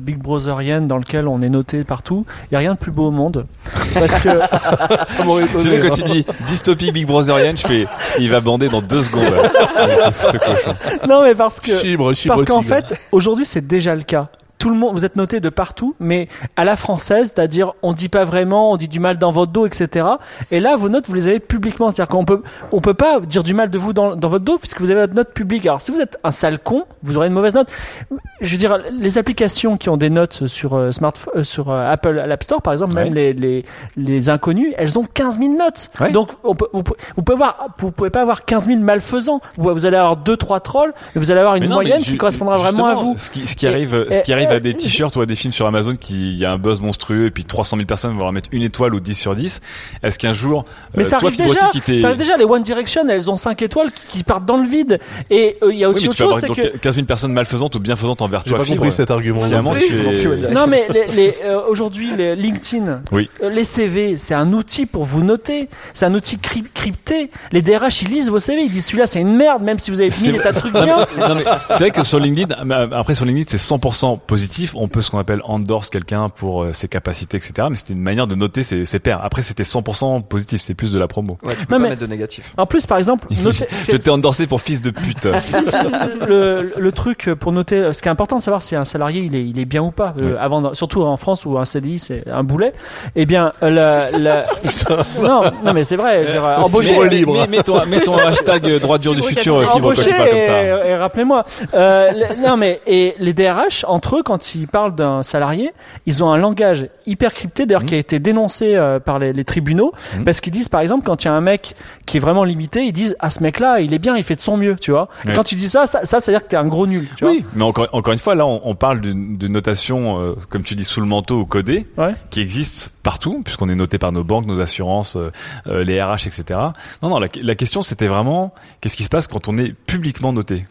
Big Brotherienne dans laquelle on est noté partout, il y a rien de plus beau au monde. Parce que Ça m'aurait étonné, quand il dit dystopie Big Brotherienne, je fais, il va bander dans deux secondes. C'est- c'est cochon. non, mais parce que Chibre, chibre, parce qu'en tigre. fait, aujourd'hui, c'est déjà le cas. Tout le monde, vous êtes noté de partout, mais à la française, c'est-à-dire on dit pas vraiment, on dit du mal dans votre dos, etc. Et là, vos notes, vous les avez publiquement, c'est-à-dire qu'on peut, on peut pas dire du mal de vous dans, dans votre dos puisque vous avez votre note publique. Alors si vous êtes un sale con, vous aurez une mauvaise note. Je veux dire, les applications qui ont des notes sur euh, smartphone, euh, sur euh, Apple App Store, par exemple, même les, les les inconnus, elles ont 15 000 notes. Ouais. Donc on peut, vous, pouvez- vous pouvez avoir, vous pouvez pas avoir 15 000 malfaisants. Vous, vous allez avoir deux trois trolls, et vous allez avoir une non, moyenne qui correspondra vraiment à vous. Ce qui, ce qui arrive, et- ce qui arrive à des t-shirts ou à des films sur Amazon qui, il y a un buzz monstrueux et puis 300 000 personnes vont leur mettre une étoile ou 10 sur 10. Est-ce qu'un jour, Mais euh, ça toi, arrive déjà. qui Ça arrive déjà. Les One Direction, elles ont 5 étoiles qui, qui partent dans le vide. Et euh, il y a oui, aussi mais autre tu vas chose, avoir c'est donc que 15 000 personnes malfaisantes ou bienfaisantes envers J'ai toi, pas Fibre. compris cet argument. Non es- non mais les, les, euh, aujourd'hui les LinkedIn, Oui. euh, les CV, c'est un outil pour vous noter, c'est un outil cryp- crypté. Les DRH ils lisent vos CV, ils disent celui-là c'est une merde même si vous avez mis des tas de trucs bien. c'est vrai que sur LinkedIn, après sur LinkedIn, c'est 100% positif. On peut ce qu'on appelle endorse quelqu'un pour euh, ses capacités, etc. Mais c'était une manière de noter ses, ses pairs. Après, c'était 100% positif. C'est plus de la promo. Ouais, tu peux Non, pas mais- mettre de négatif. En plus par exemple, noter- Je t'ai endorsé pour fils de pute. le, le truc pour noter, ce qui est important de savoir si un salarié il est, il est bien ou pas, euh, Oui. avant, surtout en France où un CDI c'est un boulet. Eh bien, euh, la, la... non, non mais c'est vrai. dire, embaucher- libre. Mets, mets ton, mets ton hashtag droit dur du futur. Fibre, et, ça. et rappelez-moi. Euh, le- non mais et les DRH entre eux quand ils parlent d'un salarié, ils ont un langage hyper crypté d'ailleurs qui a été dénoncé euh, par les, les tribunaux Mhm. parce qu'ils disent par exemple quand il y a un mec qui est vraiment limité, ils disent ah ce mec-là il est bien, il fait de son mieux, tu vois. Quand tu dis ça, ça, ça, veut dire que t'es un gros nul, tu Oui, mais encore, encore une fois, là, on, on parle d'une notation, euh, comme tu dis, sous le manteau ou codée. Ouais. qui existe partout, puisqu'on est noté par nos banques, nos assurances, euh, euh, les RH, etc. Non, non, la, la question, c'était vraiment, qu'est-ce qui se passe quand on est publiquement noté?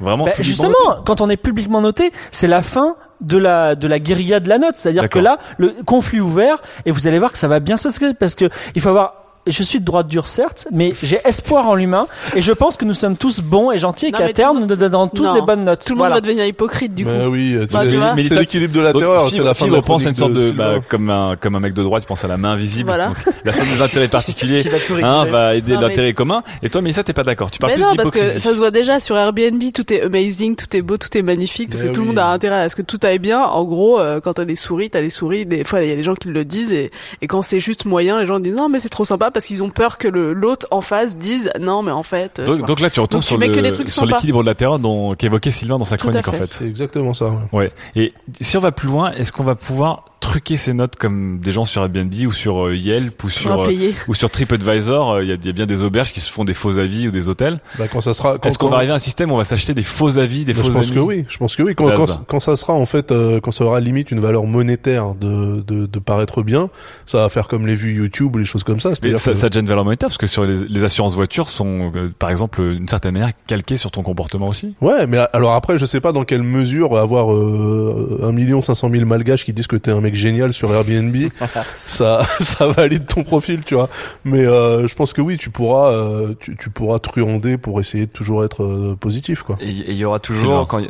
Vraiment Bah, publiquement justement, noté quand on est publiquement noté, c'est la fin de la de la guérilla de la note, c'est-à-dire que là, le conflit ouvert et vous allez voir que ça va bien se passer parce que il faut avoir je suis de droite dure certes, mais j'ai espoir en l'humain et je pense que nous sommes tous bons et gentils et qu'à mais terme nous donnerons tous Non. des bonnes notes. Tout le Voilà. monde va devenir hypocrite du coup. Bah oui, Bah, c'est tu vois. Mais c'est l'équilibre de la Donc, terreur, c'est la fin de pense à une sorte de, bah, comme un, comme un mec de droite, il pense à la main invisible. Voilà. Donc, la somme des intérêts particuliers, Qui va tout un réguler. va aider mais- l'intérêt commun. Et toi, mais ça, t'es pas d'accord. Tu parles Mais plus non, parce que ça se voit déjà sur Airbnb, tout est amazing, tout est beau, tout est magnifique, parce Mais que tout le monde a intérêt à ce que tout aille bien. En gros, euh, quand t'as des souris, t'as des souris. Des fois, il y a des gens qui le disent, et quand c'est juste moyen, les gens disent non, mais c'est trop sympa parce qu'ils ont peur que l'autre en face dise non, mais en fait. euh, tu Donc, là, tu retournes Donc, sur mets le- que des trucs sur sympas. l'équilibre de la terreur dont qu'évoquait Sylvain dans sa Tout chronique, en fait. fait. C'est exactement ça. ouais. Ouais. Et si on va plus loin, est-ce qu'on va pouvoir truquer ces notes comme des gens sur Airbnb ou sur euh, Yelp ou sur euh, ou sur TripAdvisor euh, Il y, a, il y a bien des auberges qui se font des faux avis ou des hôtels. Bah, quand ça sera, quand, Est-ce qu'on va arriver à un système où on va s'acheter des faux avis, des Bah, faux je pense amis que oui. Je pense que oui. Quand, quand, quand ça sera en fait, euh, quand ça aura limite une valeur monétaire de, de, de paraître bien, ça va faire comme les vues YouTube ou les choses comme ça. Mais ça, que- ça a déjà une valeur monétaire parce que sur les, les assurances voitures sont, euh, par exemple, d'une certaine manière calquées sur ton comportement aussi. Ouais, mais alors après, je sais pas dans quelle mesure avoir euh, un million cinq cent mille malgaches qui disent que t'es un mec génial sur Airbnb, ça, ça valide ton profil, tu vois. Mais euh, je pense que oui, tu pourras, euh, tu, tu pourras truander pour essayer de toujours être euh, positif, quoi. Et il y aura toujours, quand,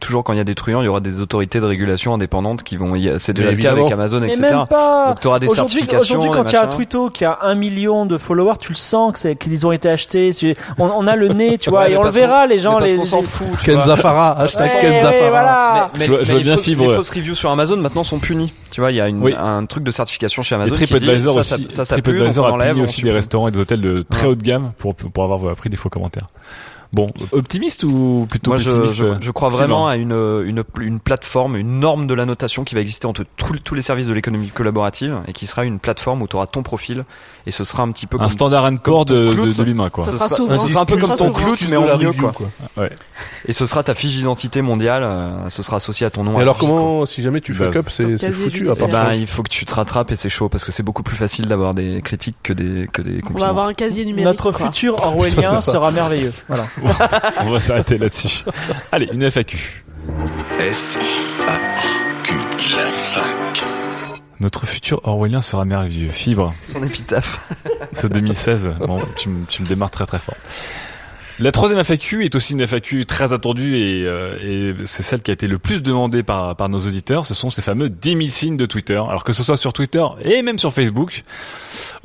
toujours quand il y a des truands, il y aura des autorités de régulation indépendantes qui vont. C'est déjà le cas avec. Amazon, Mais etc. même pas. Donc tu auras des Aujourd'hui, certifications. aujourd'hui, quand il y a un twitto qui a un million de followers, tu le sens que c'est qu'ils ont été achetés. Tu- On, on a le nez, tu vois, Ouais, et on le verra, les gens. mais parce les, s'en fout. tu vois. Ken Zafara, hashtag Ouais, Ken ouais, Zafara. voilà. Mais, Je vois- bien fausses- Fibre. Les fausses reviews sur Amazon maintenant sont punies. Tu vois, il y a une, Oui. un truc de certification chez Amazon TripAdvisor aussi, ça, ça, ça pue, on a aussi des restaurants et des hôtels de très Ouais. haut de gamme pour, pour avoir pris des faux commentaires. Bon, optimiste ou plutôt Moi, je, pessimiste je, je crois Sylvain vraiment à une, une, une plateforme, une norme de la notation qui va exister entre tous tous les services de l'économie collaborative et qui sera une plateforme où tu auras ton profil et ce sera un petit peu Un comme standard and core de, de, de l'humain, quoi. Ça ce sera sera- souvent. ce sera un peu comme ton clout, mais en la mieux, review, quoi. et ce sera ta fiche d'identité mondiale, euh, ce sera associé à ton nom. Et à alors quoi. comment, si jamais tu Bah, fuck up, c'est foutu à part ça. Ben, il faut que tu te rattrapes et c'est chaud parce que c'est beaucoup plus facile d'avoir des critiques que des que des On compliments. va avoir un casier numérique. Notre quoi. futur orwellien sera merveilleux. Voilà. On va s'arrêter là-dessus. Allez, une FAQ. F, A, Q. La fac. Notre futur orwellien sera merveilleux. Fibre, Son épitaphe. c'est 2016. Bon, tu me démarres très très fort. La troisième FAQ est aussi une FAQ très attendue et, euh, et c'est celle qui a été le plus demandée par, par nos auditeurs. Ce sont ces fameux 10 000 signes de Twitter. Alors que ce soit sur Twitter et même sur Facebook,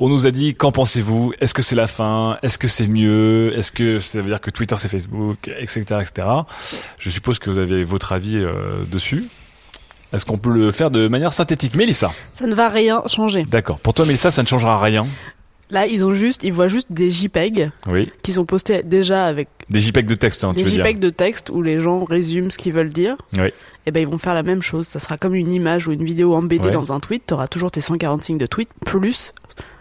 on nous a dit qu'en pensez-vous? Est-ce que c'est la fin? Est-ce que c'est mieux? Est-ce que ça veut dire que Twitter c'est Facebook? Etc. etc. Je suppose que vous avez votre avis euh, dessus. Est-ce qu'on peut le faire de manière synthétique? Mélissa Ça ne va rien changer. D'accord. Pour toi, Mélissa, ça ne changera rien? Là, ils ont juste, ils voient juste des JPEG Oui. qui sont postés déjà avec Des JPEG de texte, hein, tu des dire. JPEG de texte où les gens résument ce qu'ils veulent dire. Oui. Et ben ils vont faire la même chose. Ça sera comme une image ou une vidéo embêtée Ouais. dans un tweet. Tu auras toujours tes 140 signes de tweet plus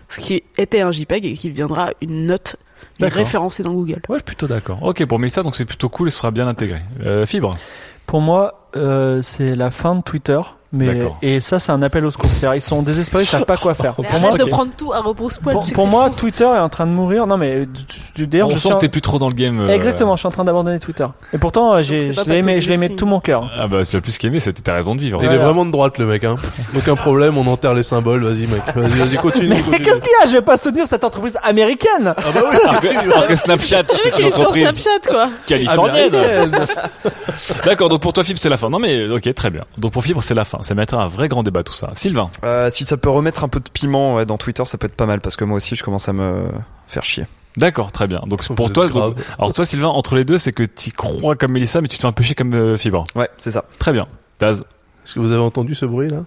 ce qui était un JPEG et qui deviendra une note référencée dans Google. Ouais, je suis plutôt d'accord. Ok, pour Mélissa, donc c'est plutôt cool et ce sera bien intégré. Euh, Fibre Pour moi, euh, c'est la fin de Twitter. Mais et ça, c'est un appel au secours. Ils sont désespérés, ils savent pas quoi faire. Mais Pour moi, de prendre tout à repose-poil. pour, tu pour moi, fou. Twitter est en train de mourir. Non, mais du- du- d'ailleurs, On je sent suis que t'es plus trop dans le game. euh, Exactement, je suis en train d'abandonner Twitter. Et pourtant, euh, j'ai, je pas l'ai parce aimé, que je l'ai aimé tu de tout mon cœur. Ah bah, tu as plus qu'aimé, c'était ta raison de vivre. Il est vraiment de droite le mec, hein. Aucun problème, on enterre les symboles. Vas-y mec, vas-y, vas-y continue. Mais continue. qu'est-ce qu'il y a? Je vais pas soutenir cette entreprise américaine. Ah bah oui. Alors que, Snapchat, c'est une est sur entreprise Snapchat quoi. californienne. D'accord, donc pour toi, Fibre, c'est la fin. Non mais, ok, très bien. Donc pour Fibre, c'est la fin. Ça mettra un vrai grand débat tout ça. Sylvain Euh, si ça peut remettre un peu de piment ouais, dans Twitter, ça peut être pas mal parce que moi aussi je commence à me faire chier. D'accord, très bien. Donc pour toi, grave. alors toi, Sylvain, entre les deux, c'est que tu crois comme Mélissa, mais tu te fais un peu chier comme euh, Fibre. Ouais, c'est ça. Très bien. Taz Est-ce que vous avez entendu ce bruit là?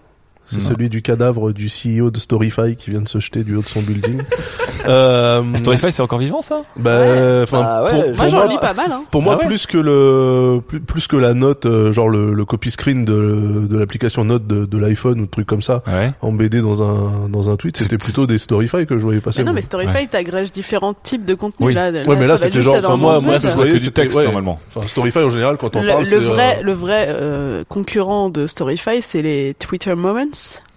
C'est Non. celui du cadavre du CEO de Storyfy qui vient de se jeter du haut de son building. euh, Storyfy, c'est encore vivant ça Bah, enfin, Bah ouais, pour, Moi j'en lis pas mal. Hein. pour moi Ah ouais plus que le plus, plus que la note, euh, genre le, le copy screen de, de l'application note de, de l'iPhone ou de trucs comme ça, Ouais. en BD dans un dans un tweet, c'était plutôt des Storyfy que je voyais passer. Mais non mais Storyfy t'agrège différents types de contenus Oui. là. Ouais, mais là, c'était genre, enfin, moi- moi, c'est vrai, que du texte ouais. normalement. Enfin, Storyfy en général quand on le, parle, le c'est, vrai, euh, le vrai euh, concurrent de Storyfy, c'est les Twitter Moments.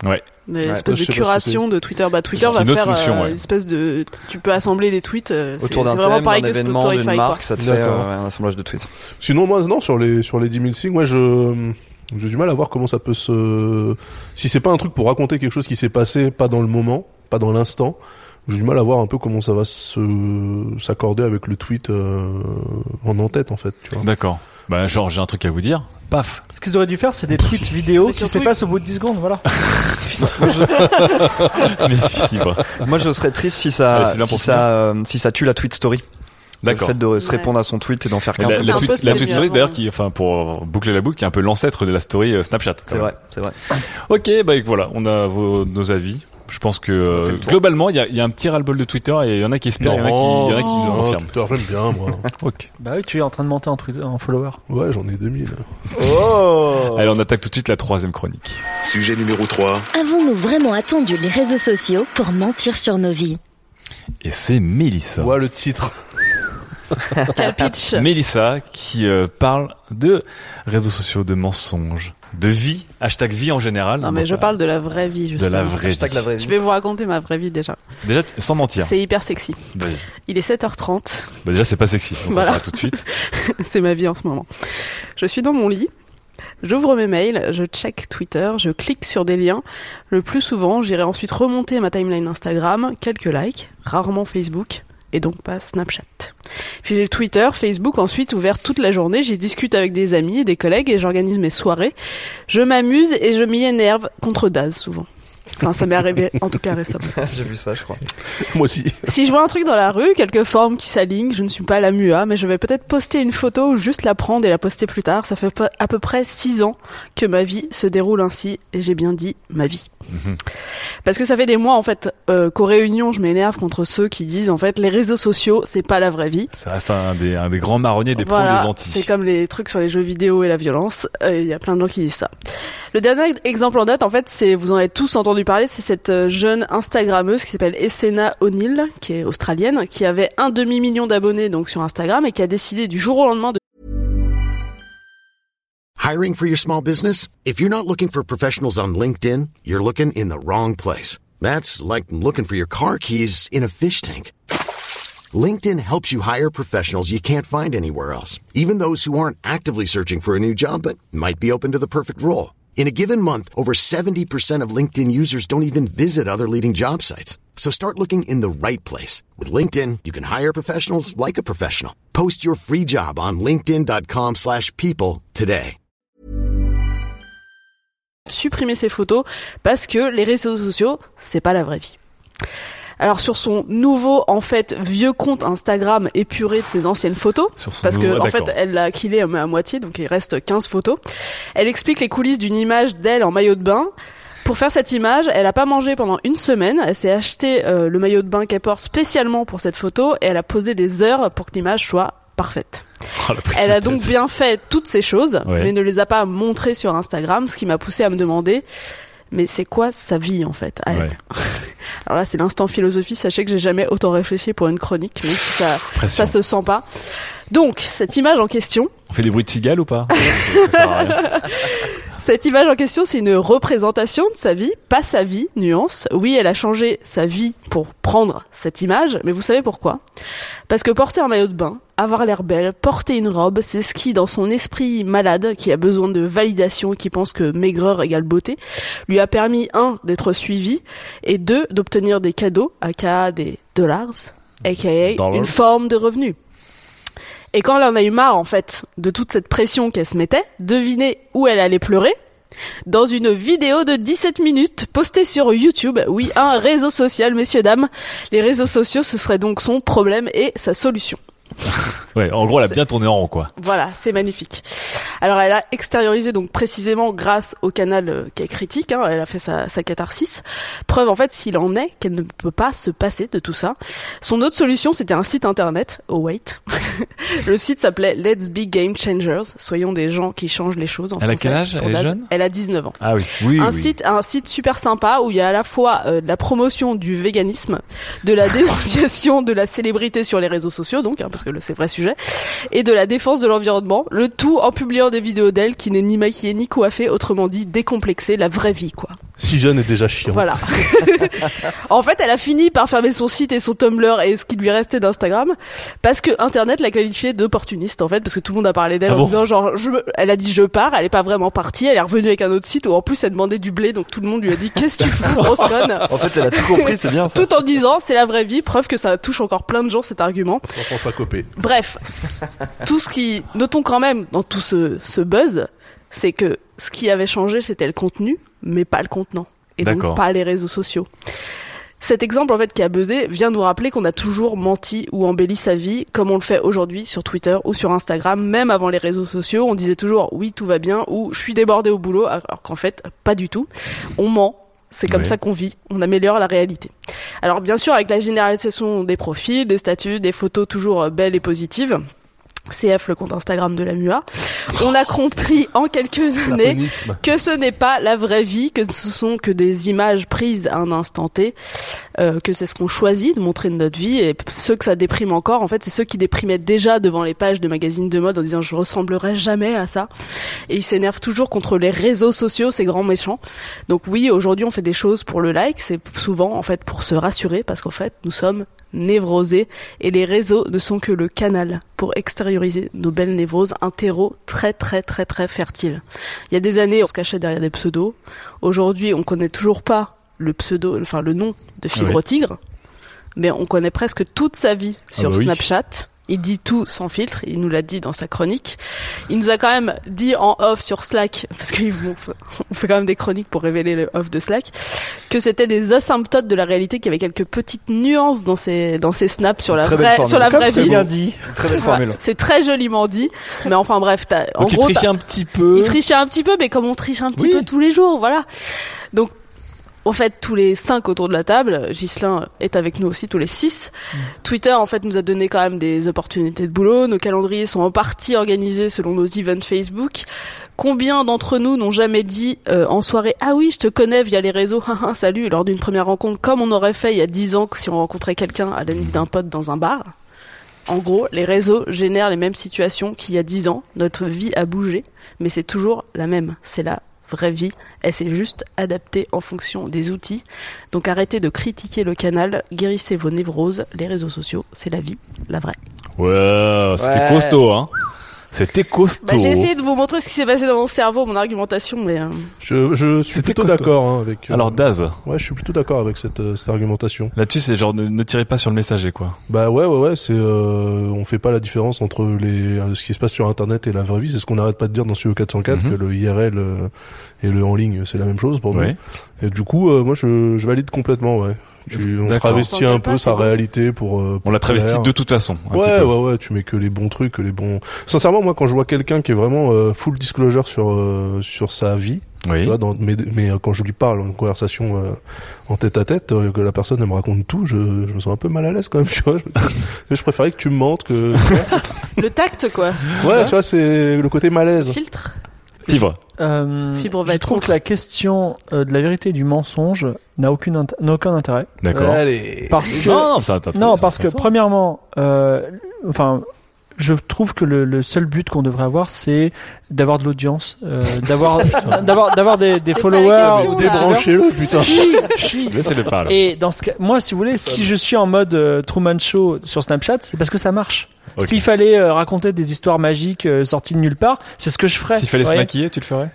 Ouais. Une Ouais. espèce de curation de Twitter. Bah, Twitter va faire euh, ouais. une espèce de. Tu peux assembler des tweets. euh, c'est Autour c'est d'un vraiment thème, pareil d'un que événement, d'une quoi. marque, ça te fait euh, un assemblage de tweets. Sinon, moi, non, sur les sur les 10 000 signes, moi, je j'ai du mal à voir comment ça peut se. Si c'est pas un truc pour raconter quelque chose qui s'est passé, pas dans le moment, pas dans l'instant, j'ai du mal à voir un peu comment ça va se s'accorder avec le tweet euh, en en tête, en fait. Tu vois. D'accord. Bah genre, j'ai un truc à vous dire. Paf. Ce qu'ils auraient dû faire, c'est des tweets vidéo qui s'effacent au bout de 10 secondes. Voilà. Les fibres. Moi je serais triste si ça si ça euh, si ça tue la tweet story. D'accord. Le fait de se Ouais. répondre à son tweet et d'en faire La, 15 la peu tweet, la tweet story d'ailleurs qui, enfin pour boucler la boucle, qui est un peu l'ancêtre de la story euh, Snapchat. C'est vrai, c'est vrai. Ok, bah voilà, on a vos, nos avis. Je pense que euh, globalement, il y a, il y a un petit ras-le-bol de Twitter et il y en a qui espèrent, il y en a qui, il y en a qui le confirment. Twitter, j'aime bien, moi. Ok. Bah oui, tu es en train de monter en, Twitter, en follower. Ouais, j'en ai 2000. Oh Allez, on attaque tout de suite la troisième chronique. Sujet numéro 3. Avons-nous vraiment attendu les réseaux sociaux pour mentir sur nos vies? Et c'est Mélissa. Ouais, le titre. Quel pitch Mélissa qui euh, parle de réseaux sociaux, de mensonges, de vie, hashtag vie en général. Non mais je euh, parle de la vraie vie de justement. la vraie vie. La vraie vie. Je vais vous raconter ma vraie vie déjà. Déjà, sans mentir. C'est hyper sexy. Il est 7h30. Bah déjà, c'est pas sexy. Voilà. on fera tout de suite. c'est ma vie en ce moment. Je suis dans mon lit. J'ouvre mes mails, je check Twitter, je clique sur des liens. Le plus souvent, j'irai ensuite remonter ma timeline Instagram, quelques likes, rarement Facebook, et donc pas Snapchat. Puis j'ai Twitter, Facebook ensuite ouvert toute la journée, j'y discute avec des amis et des collègues et j'organise mes soirées. Je m'amuse et je m'y énerve contre Daz souvent. Enfin, ça m'est arrivé en tout cas récemment. J'ai vu ça, je crois. Moi aussi. Si je vois un truc dans la rue, quelques formes qui s'alignent, je ne suis pas la MUA, mais je vais peut-être poster une photo ou juste la prendre et la poster plus tard. Ça fait à peu près six ans que ma vie se déroule ainsi, et j'ai bien dit ma vie. Mhm. Parce que ça fait des mois en fait euh, qu'aux réunions je m'énerve contre ceux qui disent en fait les réseaux sociaux c'est pas la vraie vie. Ça reste un des, un des grands marronniers des pros Voilà, des Antilles. c'est comme les trucs sur les jeux vidéo et la violence. Euh, Il y a plein de gens qui disent ça. Le dernier exemple en date, en fait, c'est vous en avez tous entendu parler, c'est cette euh, jeune Instagrammeuse qui s'appelle Essena O'Neill, qui est australienne, qui avait un demi million d'abonnés donc sur Instagram et qui a décidé du jour au lendemain de Hiring for your small business? If you're not looking for professionals on LinkedIn, you're looking in the wrong place. That's like looking for your car keys in a fish tank. LinkedIn helps you hire professionals you can't find anywhere else, even those who aren't actively searching for a new job but might be open to the perfect role. In a given month, over 70% of LinkedIn users don't even visit other leading job sites. So start looking in the right place. With LinkedIn, you can hire professionals like a professional. Post your free job on linkedin.com/people slash people today. supprimer ses photos parce que les réseaux sociaux, c'est pas la vraie vie. Alors sur son nouveau, en fait, vieux compte Instagram épuré de ses anciennes photos, Sur son parce que nouveau- ah, en fait, elle l'a killé à à moitié, donc il reste 15 photos. Elle explique les coulisses d'une image d'elle en maillot de bain. Pour faire cette image, elle a pas mangé pendant une semaine. Elle s'est acheté euh, le maillot de bain qu'elle porte spécialement pour cette photo et elle a posé des heures pour que l'image soit parfaite. Oh, Elle a donc tête. bien fait toutes ces choses, Ouais. mais ne les a pas montrées sur Instagram, ce qui m'a poussé à me demander, mais c'est quoi sa vie en fait à elle? Alors là, c'est l'instant philosophie. Sachez que j'ai jamais autant réfléchi pour une chronique, mais ça, Pression. ça se sent pas. Donc, cette image en question, On fait des bruits de cigales ou pas? Ça, ça sert à rien. Cette image en question, c'est une représentation de sa vie, pas sa vie, nuance. Oui, elle a changé sa vie pour prendre cette image, mais vous savez pourquoi? Parce que porter un maillot de bain, avoir l'air belle, porter une robe, c'est ce qui, dans son esprit malade, qui a besoin de validation, qui pense que maigreur égale beauté, lui a permis, un, d'être suivi, et deux, d'obtenir des cadeaux, aka des dollars, aka Dollars. une forme de revenu. Et quand elle en a eu marre, en fait, de toute cette pression qu'elle se mettait, devinez où elle allait pleurer? Dans une vidéo de 17 minutes postée sur YouTube. Oui, un réseau social, messieurs, dames. Les réseaux sociaux, ce serait donc son problème et sa solution. Ouais, en gros, elle a bien tourné en rond, quoi. Voilà, c'est magnifique. Alors elle a extériorisé donc précisément grâce au canal euh, qui est critique, hein, elle a fait sa, sa catharsis. Preuve en fait s'il en est qu'elle ne peut pas se passer de tout ça. Son autre solution c'était un site internet, oh wait. Le site s'appelait Let's Be Game Changers, soyons des gens qui changent les choses en Elle a quel âge? Elle est jeune? Elle a 19 ans Ah oui, oui, un oui. site un site super sympa où il y a à la fois euh, de la promotion du véganisme, de la dénonciation de la célébrité sur les réseaux sociaux donc hein, parce que le- c'est vrai sujet et de la défense de l'environnement, le tout en publiant des vidéos d'elle qui n'est ni maquillée ni coiffée, autrement dit décomplexée, la vraie vie quoi. Si jeune est déjà chiant. Voilà. en fait, elle a fini par fermer son site et son Tumblr et ce qui lui restait d'Instagram parce que Internet l'a qualifiée d'opportuniste en fait parce que tout le monde a parlé d'elle Ah en bon disant genre je elle a dit je pars, elle est pas vraiment partie, elle est revenue avec un autre site où en plus elle demandait du blé donc tout le monde lui a dit qu'est-ce que tu fous grosse conne? En fait, elle a tout compris, c'est bien ça. tout en disant c'est la vraie vie, preuve que ça touche encore plein de gens cet argument. Jean-François Bref, tout ce qui, notons quand même dans tout ce, ce buzz, c'est que ce qui avait changé, c'était le contenu, mais pas le contenant. Et donc pas les réseaux sociaux. Cet exemple, en fait, qui a buzzé, vient nous rappeler qu'on a toujours menti ou embelli sa vie, comme on le fait aujourd'hui sur Twitter ou sur Instagram, même avant les réseaux sociaux. On disait toujours, oui, tout va bien, ou je suis débordé au boulot, alors qu'en fait, pas du tout. On ment. C'est comme Ouais. ça qu'on vit. On améliore la réalité. Alors, bien sûr, avec la généralisation des profils, des statuts, des photos toujours euh, belles et positives, CF, le compte Instagram de la MUA, on a compris en quelques années que ce n'est pas la vraie vie, que ce sont que des images prises à un instant T, euh, que c'est ce qu'on choisit de montrer de notre vie, et ceux que ça déprime encore, en fait, c'est ceux qui déprimaient déjà devant les pages de magazines de mode en disant je ressemblerai jamais à ça, et ils s'énervent toujours contre les réseaux sociaux, ces grands méchants. Donc oui, aujourd'hui on fait des choses pour le like, c'est souvent en fait pour se rassurer, parce qu'en fait nous sommes névrosés, et les réseaux ne sont que le canal pour extérioriser nos belles névroses, un terreau très très très très fertile. Il y a des années, on se cachait derrière des pseudos. Aujourd'hui, on connaît toujours pas le pseudo, enfin le nom de Fibre Ouais. Tigre, mais on connaît presque toute sa vie sur bah oui. Il dit tout sans filtre, il nous l'a dit dans sa chronique. Il nous a quand même dit en off sur Slack, parce qu'on fait quand même des chroniques pour révéler le off de Slack, que c'était des asymptotes de la réalité, qu'il y avait quelques petites nuances dans ses, dans ses snaps sur la Très vraie, sur la Comme vraie c'est vie. bien dit. Très belle formule. C'est très joliment dit, mais enfin bref, t'as, en Donc il gros, trichait t'as- un petit peu. il trichait un petit peu, mais comme on triche un petit Oui. peu tous les jours, voilà. Donc, en fait, tous les cinq autour de la table, Ghislain est avec nous aussi, tous les six. Twitter, en fait, nous a donné quand même des opportunités de boulot. Nos calendriers sont en partie organisés selon nos events Facebook. Combien d'entre nous n'ont jamais dit euh, en soirée Ah oui, je te connais via les réseaux, salut, lors d'une première rencontre, comme on aurait fait il y a dix ans si on rencontrait quelqu'un à la nuit d'un pote dans un bar en gros, les réseaux génèrent les mêmes situations qu'il y a 10 ans. Notre vie a bougé, mais c'est toujours la même. C'est la vraie vie. Elle s'est juste adaptée en fonction des outils. Donc arrêtez de critiquer le canal, guérissez vos névroses. Les réseaux sociaux, c'est la vie, la vraie. Ouais, c'était Ouais. costaud, hein. C'était costaud. Bah, j'ai essayé de vous montrer ce qui s'est passé dans mon cerveau, mon argumentation, mais euh, Je, je suis C'était plutôt costaud. d'accord hein, avec. euh, Alors Daz, ouais, je suis plutôt d'accord avec cette, euh, cette argumentation. là-dessus c'est genre ne, ne tirez pas sur le messager quoi. Bah ouais, ouais, ouais. C'est, euh, on fait pas la différence entre les euh, ce qui se passe sur Internet et la vraie vie. C'est ce qu'on arrête pas de dire dans Studio 404 Mhm. que le IRL euh, et le en ligne, c'est la même chose pour nous. Ouais. Et du coup, euh, moi, je, je valide complètement. Ouais. Tu, on travestit On un peu sa réalité pour. euh, On pour l'a travesti plaire. de toute façon. un petit Ouais, peu. ouais, ouais, tu mets que les bons trucs, que les bons. Sincèrement, moi, quand je vois quelqu'un qui est vraiment euh, full disclosure sur euh, sur sa vie, Oui. tu vois, dans, mais, mais euh, quand je lui parle en conversation euh, en tête à tête, euh, que la personne elle me raconte tout, je, je me sens un peu mal à l'aise quand même. Tu vois, je, je préférais que tu me mentes, que Le tact, quoi. ouais, tu vois, c'est le côté malaise. Filtre. Fibre. Euh, Fibre va je être trouve contre. que la question euh, de la vérité et du mensonge n'a aucune int- n'a aucun intérêt. D'accord. Allez. Parce que Non, non, ça, t'as- non, c'est parce que intéressant. premièrement, euh, enfin, je trouve que le, le seul but qu'on devrait avoir, c'est d'avoir de l'audience, euh, d'avoir, d'avoir, d'avoir des, des C'est pas followers. question, là. Débranchez-le, putain. Laissez-le parler. Et dans ce cas, moi, si vous voulez, si je suis en mode euh, Truman Show sur Snapchat, c'est parce que ça marche. S'il fallait euh, raconter des histoires magiques euh, sorties de nulle part, c'est ce que je ferais. S'il fallait se maquiller, tu le ferais?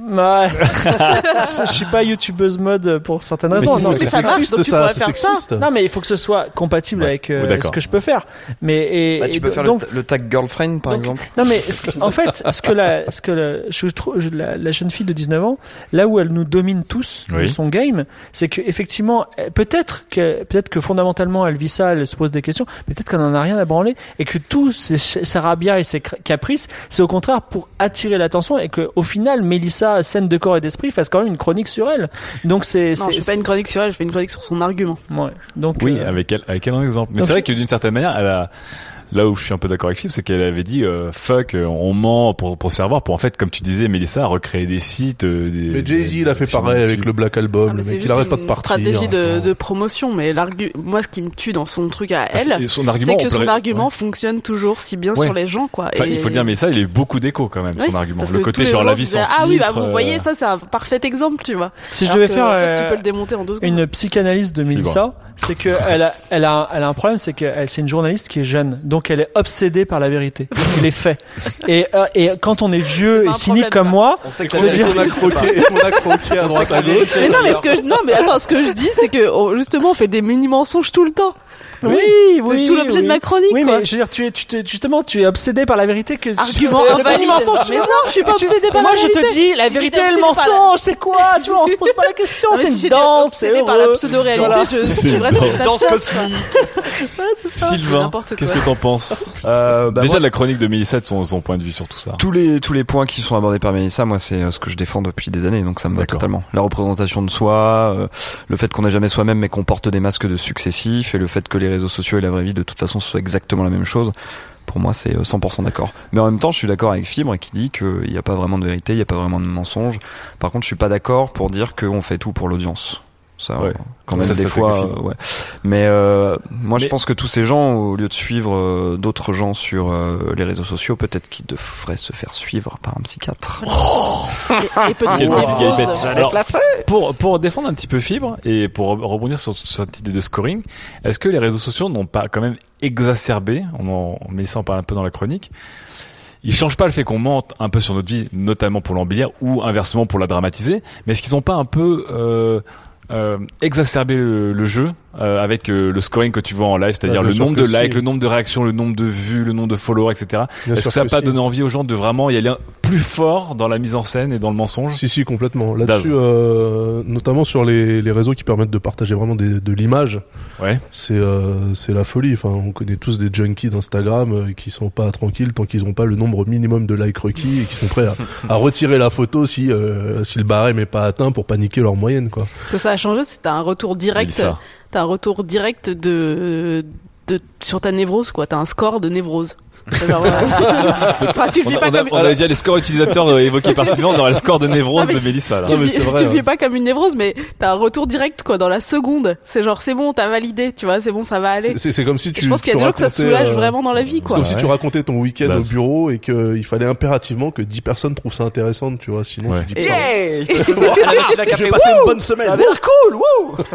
Ouais. je suis pas youtubeuse mode pour certaines raisons. Non, si c'est ça marche, sexiste, donc tu ça, pourrais c'est faire ça. sexiste. non, mais il faut que ce soit compatible Ouais. avec euh, Oui, ce que je peux faire. Mais et, Bah, tu et peux faire donc le, tag girlfriend par donc- exemple. non mais que- en fait ce que la ce que la, je trouve je- la, la jeune fille de 19 ans là où elle nous domine tous de son game c'est que effectivement elle- peut-être que peut-être que fondamentalement elle vit ça elle se pose des questions mais peut-être qu'elle en a rien à branler et que tous ces, ces rabias et ses caprices c'est au contraire pour attirer l'attention et que au final Mélissa scène de corps et d'esprit fasse quand même une chronique sur elle donc c'est Non, je fais pas une chronique sur elle, je fais une chronique sur son argument. ouais. donc Oui, euh, avec quel, avec quel exemple? Mais c'est vrai je- que d'une certaine manière, elle a, là où je suis un peu d'accord avec Philippe, c'est qu'elle avait dit euh, fuck, euh, on ment pour pour se faire voir, pour en fait, comme tu disais, Mélissa, recréer des sites. euh, des, Mais Jay-Z, il a fait pareil avec le Black Album. Non, mais le mec, il arrête pas de une partir. stratégie de, Enfin, de promotion, mais l'argu... moi, ce qui me tue dans son truc à Parce que elle, c'est que son argument ouais. fonctionne toujours si bien Ouais. sur les gens, quoi. Enfin, Et- il faut le dire, mais ça, il a eu beaucoup d'écho quand même, son argument. parce Le côté genre la vie sans Ah oui, bah vous euh, voyez, ça c'est un parfait exemple, tu vois. si je devais faire fait, euh, tu peux le démonter en deux secondes. une psychanalyse de Mélissa, c'est que elle a, elle a, un- elle a un problème, c'est qu'elle, c'est une journaliste qui est jeune, donc elle est obsédée par la vérité, et les faits. Et, euh, et quand on est vieux et cynique problème, comme ça. moi, On sait je veux dire, On a croqué, on a croqué à droite à gauche. Mais non, mais ce que je... non, mais attends, ce que je dis, c'est que oh, justement, on fait des mini mensonges tout le temps. Oui, oui, c'est tout l'objet oui. de ma chronique, Oui, quoi. mais je veux dire, tu es, tu te, justement, tu es obsédé par la vérité que Argument le invalide. mini mensonge. Mais non, je suis pas Tu- obsédée par moi, la je vérité. te dis, la Si vérité et le mensonge, c'est quoi Tu vois, on se pose pas la question, c'est si une danse, c'est obsédée par la pseudo-réalité, Voilà. je sur Danse cosmique. Sylvain, qu'est-ce que t'en penses? Euh, bah, Déjà, moi, la chronique de Mélissa, son, point de vue sur tout ça. tous les tous les points qui sont abordés par Mélissa, moi c'est euh, ce que je défends depuis des années, donc ça me va totalement. La représentation de soi, euh, le fait qu'on n'est jamais soi-même mais qu'on porte des masques de successifs, et le fait que les réseaux sociaux et la vraie vie de toute façon ce exactement la même chose. Pour moi, c'est euh, 100% d'accord. Mais en même temps, je suis d'accord avec Fibre qui dit qu'il n'y a pas vraiment de vérité, il n'y a pas vraiment de mensonge. Par contre, je suis pas d'accord pour dire qu'on fait tout pour l'audience. Ça, Ouais. quand Ça, même, ça, des c'est fois, euh, ouais. Mais euh, moi, je pense que tous ces gens, au lieu de suivre euh, d'autres gens sur euh, les réseaux sociaux, peut-être qu'ils devraient se faire suivre par un psychiatre. Et des petite galipette. roses. Alors, pour, pour défendre un petit peu Fibre et pour re- rebondir sur, sur cette idée de scoring, est-ce que les réseaux sociaux n'ont pas quand même exacerbé, on en on met ça en parle un peu dans la chronique, ils changent pas le fait qu'on mente un peu sur notre vie, notamment pour l'embellir ou inversement pour la dramatiser, mais est-ce qu'ils n'ont pas un peu euh, euh, exacerbé le, le jeu euh, avec euh, le scoring que tu vois en live, c'est-à-dire Ah, le nombre de si. likes, le nombre de réactions, le nombre de vues, le nombre de followers, etc. Est-ce que ça n'a pas si. donné envie aux gens de vraiment y aller plus fort dans la mise en scène et dans le mensonge? Si, si, complètement. Là-dessus, euh, notamment sur les, les réseaux qui permettent de partager vraiment des- de l'image, Ouais. c'est euh, c'est la folie. Enfin, on connaît tous des junkies d'Instagram euh, qui sont pas tranquilles tant qu'ils ont pas le nombre minimum de likes requis et qui sont prêts à, à retirer la photo si euh, si le barème est pas atteint pour paniquer leur moyenne, quoi. Que ça a changé, c'est t'as un retour direct. T'as un retour direct de, de sur ta névrose, quoi. T'as un score de névrose. C'est. Enfin, tu le On, a, pas on a- comme. on a déjà les scores utilisateurs euh, évoqués par Sylvain, on aura le score de névrose Ah, mais de Mélissa. Là. Tu, Non, c'est vis- vrai, tu le ouais. fais pas comme une névrose, mais t'as un retour direct, quoi, dans la seconde. C'est genre, c'est bon, t'as validé, tu vois, c'est bon, ça va aller. C'est- C'est c'est comme si Et tu. je pense qu'il y a des gens que ça soulage euh, vraiment dans la vie, C'est quoi. comme si tu racontais ton week-end au bureau et qu'il fallait impérativement que 10 personnes trouvent ça intéressant, tu vois. Sinon, tu dis Yeah je vais passer une bonne semaine.